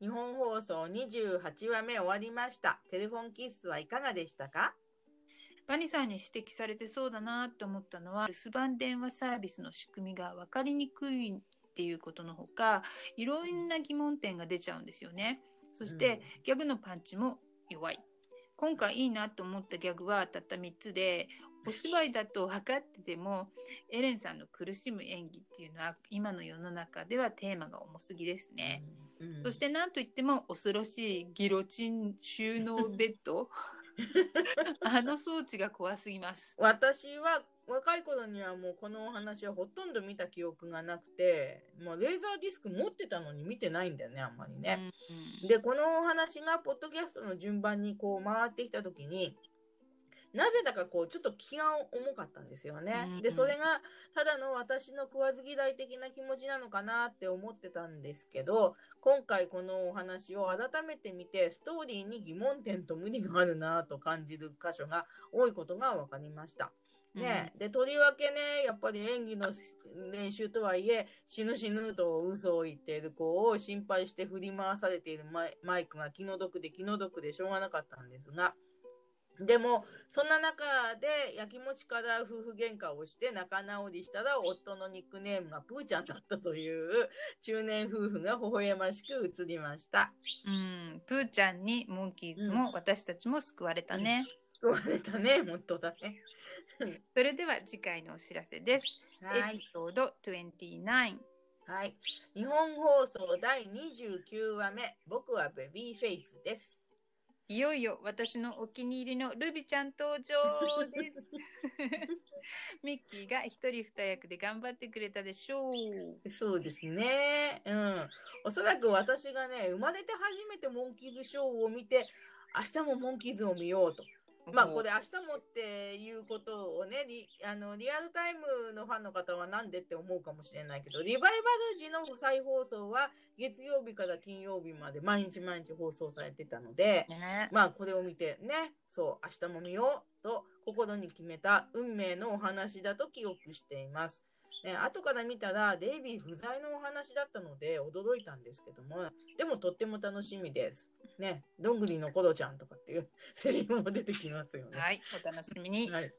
日本放送28話目終わりました。テレフォンキッスはいかがでしたか？バニさんに指摘されてそうだなと思ったのは留守番電話サービスの仕組みが分かりにくいっていうことのほかいろんな疑問点が出ちゃうんですよね。そして、ギャグのパンチも弱い。今回いいなと思ったギャグはたった3つでお芝居だと分かっててもエレンさんの苦しむ演技っていうのは今の世の中ではテーマが重すぎですね。うんそして何といっても恐ろしいギロチン収納ベッド *laughs* あの装置が怖すぎます。私は若い頃にはもうこのお話はほとんど見た記憶がなくて、もうレーザーディスク持ってたのに見てないんだよね、あんまりね。うんで、このお話がポッドキャストの順番にこう回ってきた時に、なぜだかこうちょっと気が重かったんですよね。うんで、それがただの私の食わず嫌い的な気持ちなのかなって思ってたんですけど、今回このお話を改めて見て、ストーリーに疑問点と無理があるなと感じる箇所が多いことが分かりました。ね、でとりわけねやっぱり演技の練習とはいえ死ぬ死ぬと嘘を言っている子を心配して振り回されているマイマイクが気の毒で気の毒でしょうがなかったんですがでもそんな中でやきもちから夫婦喧嘩をして仲直りしたら夫のニックネームがプーちゃんだったという中年夫婦が微笑ましく映りました。うん、プーちゃんにモンキーズも私たちも救われたね。言われたね本当だね。*laughs* それでは次回のお知らせです。はいエピソード29。はい。日本放送第29話目、僕はベビーフェイスです。いよいよ私のお気に入りのルビちゃん登場です。*laughs* ミッキーが一人二役で頑張ってくれたでしょう。そうですね。うん。おそらく私がね、生まれて初めてモンキーズショーを見て、明日もモンキーズを見ようとまあこれ明日もっていうことをねリあのリアルタイムのファンの方はなんでって思うかもしれないけどリバイバル時の再放送は月曜日から金曜日まで毎日毎日放送されてたので、ね。まあこれを見てねそう明日も見ようと心に決めた運命のお話だと記憶しています。ね、後から見たらデイビー不在のお話だったので驚いたんですけどもでもとっても楽しみです。ね、どんぐりのコロちゃんとかっていうセリフも出てきますよね。はい、お楽しみに。はい。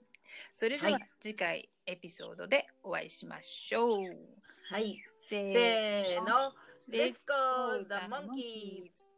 それでははい次回エピソードでお会いしましょう。はい。せせーの。Let's Let's go go the the monkeys!